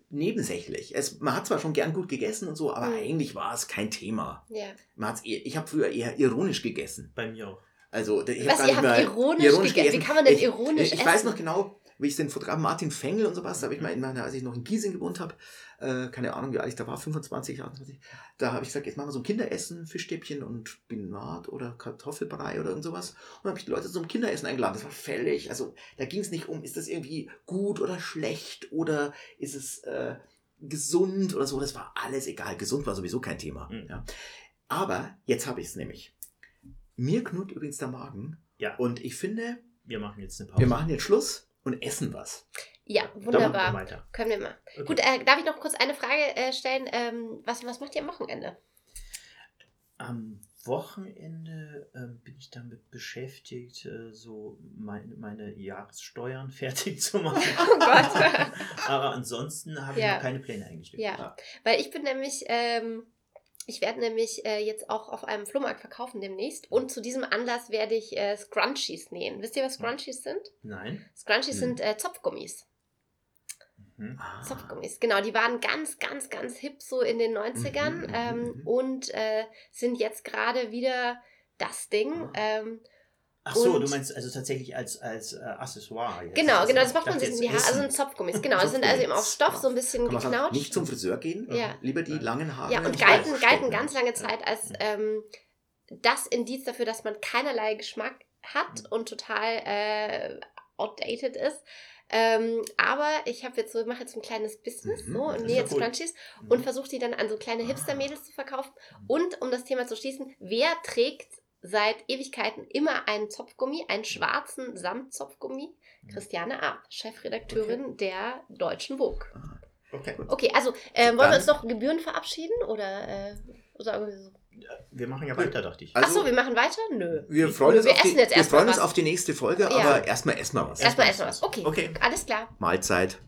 nebensächlich. Es, man hat zwar schon gern gut gegessen und so, aber Mhm. eigentlich war es kein Thema. ja. Man hat's eher, ich habe früher eher ironisch gegessen. Bei mir auch. Also ich Was, hab ihr habt ironisch gegessen? Wie kann man denn ich, ironisch ich, ich essen? weiß noch genau, wie ich den Fotografen Martin Fengel und sowas, da habe ich mal in meiner, als ich noch in Giesing gewohnt habe, äh, keine Ahnung, wie alt ich da war, 25, 28, da habe ich gesagt, jetzt machen wir so ein Kinderessen, Fischstäbchen und Spinat oder Kartoffelbrei oder irgend sowas. Und dann habe ich die Leute zum Kinderessen eingeladen. Das war fällig. Also da ging es nicht um, ist das irgendwie gut oder schlecht oder ist es äh, gesund oder so. Das war alles egal. Gesund war sowieso kein Thema. Mhm. Ja. Aber jetzt habe ich es nämlich. Mir knurrt übrigens der Magen. Ja. Und ich finde, Wir machen jetzt eine Pause. wir machen jetzt Schluss und essen was. Ja, wir wunderbar. weiter. Können wir mal. Okay. Gut, äh, darf ich noch kurz eine Frage äh, stellen? Ähm, was, was macht ihr am Wochenende? Am Wochenende ähm, bin ich damit beschäftigt, äh, so mein, meine Jahressteuern *laughs* fertig zu machen. *laughs* Oh Gott. *laughs* Aber ansonsten habe ich Ja. noch keine Pläne eingestellt. Ja. Weil ich bin nämlich, ähm, ich werde nämlich äh, jetzt auch auf einem Flohmarkt verkaufen demnächst. Und zu diesem Anlass werde ich äh, Scrunchies nähen. Wisst ihr, was Scrunchies sind? Nein? Scrunchies Hm. sind äh, Zopfgummis. Mhm. Ah. Zopfgummis, genau. Die waren ganz, ganz, ganz hip so in den 90ern Mhm, mhm, ähm, mhm. und äh, sind jetzt gerade wieder das Ding. Ah. Ähm, Ach so, Und- du meinst also tatsächlich als, als äh, Accessoire. Jetzt. genau, Also, genau, das macht man sich in die Haare. Also sind Zopfgummis, genau. Das sind also eben aus Stoff, so ein bisschen Kann man sagen, geknautscht. nicht zum Friseur gehen, Ja. lieber die langen Haare. Ja, und galten, galten ganz lange Zeit als ähm, das Indiz dafür, dass man keinerlei Geschmack hat und total äh, outdated ist. Ähm, aber ich habe jetzt so, mache jetzt so ein kleines Business Mhm, so, und nähe jetzt cool. Crunchies Mhm. und versuche die dann an so kleine Hipster-Mädels zu verkaufen. Und um das Thema zu schließen, wer trägt seit Ewigkeiten immer einen Zopfgummi, einen schwarzen Samtzopfgummi? Christiane Arp, Chefredakteurin der Deutschen Vogue. Okay. Okay, also ähm, wollen wir Dann- uns noch Gebühren verabschieden oder, äh, oder irgendwie so? Wir machen ja weiter, dachte ich. Also- Achso, wir machen weiter? Nö. Wir freuen uns, wir auf, die, essen jetzt wir freuen uns was. auf die nächste Folge, Ja. aber erstmal essen wir was. Erstmal Erstmal essen wir was. Okay, Okay. alles klar. Mahlzeit.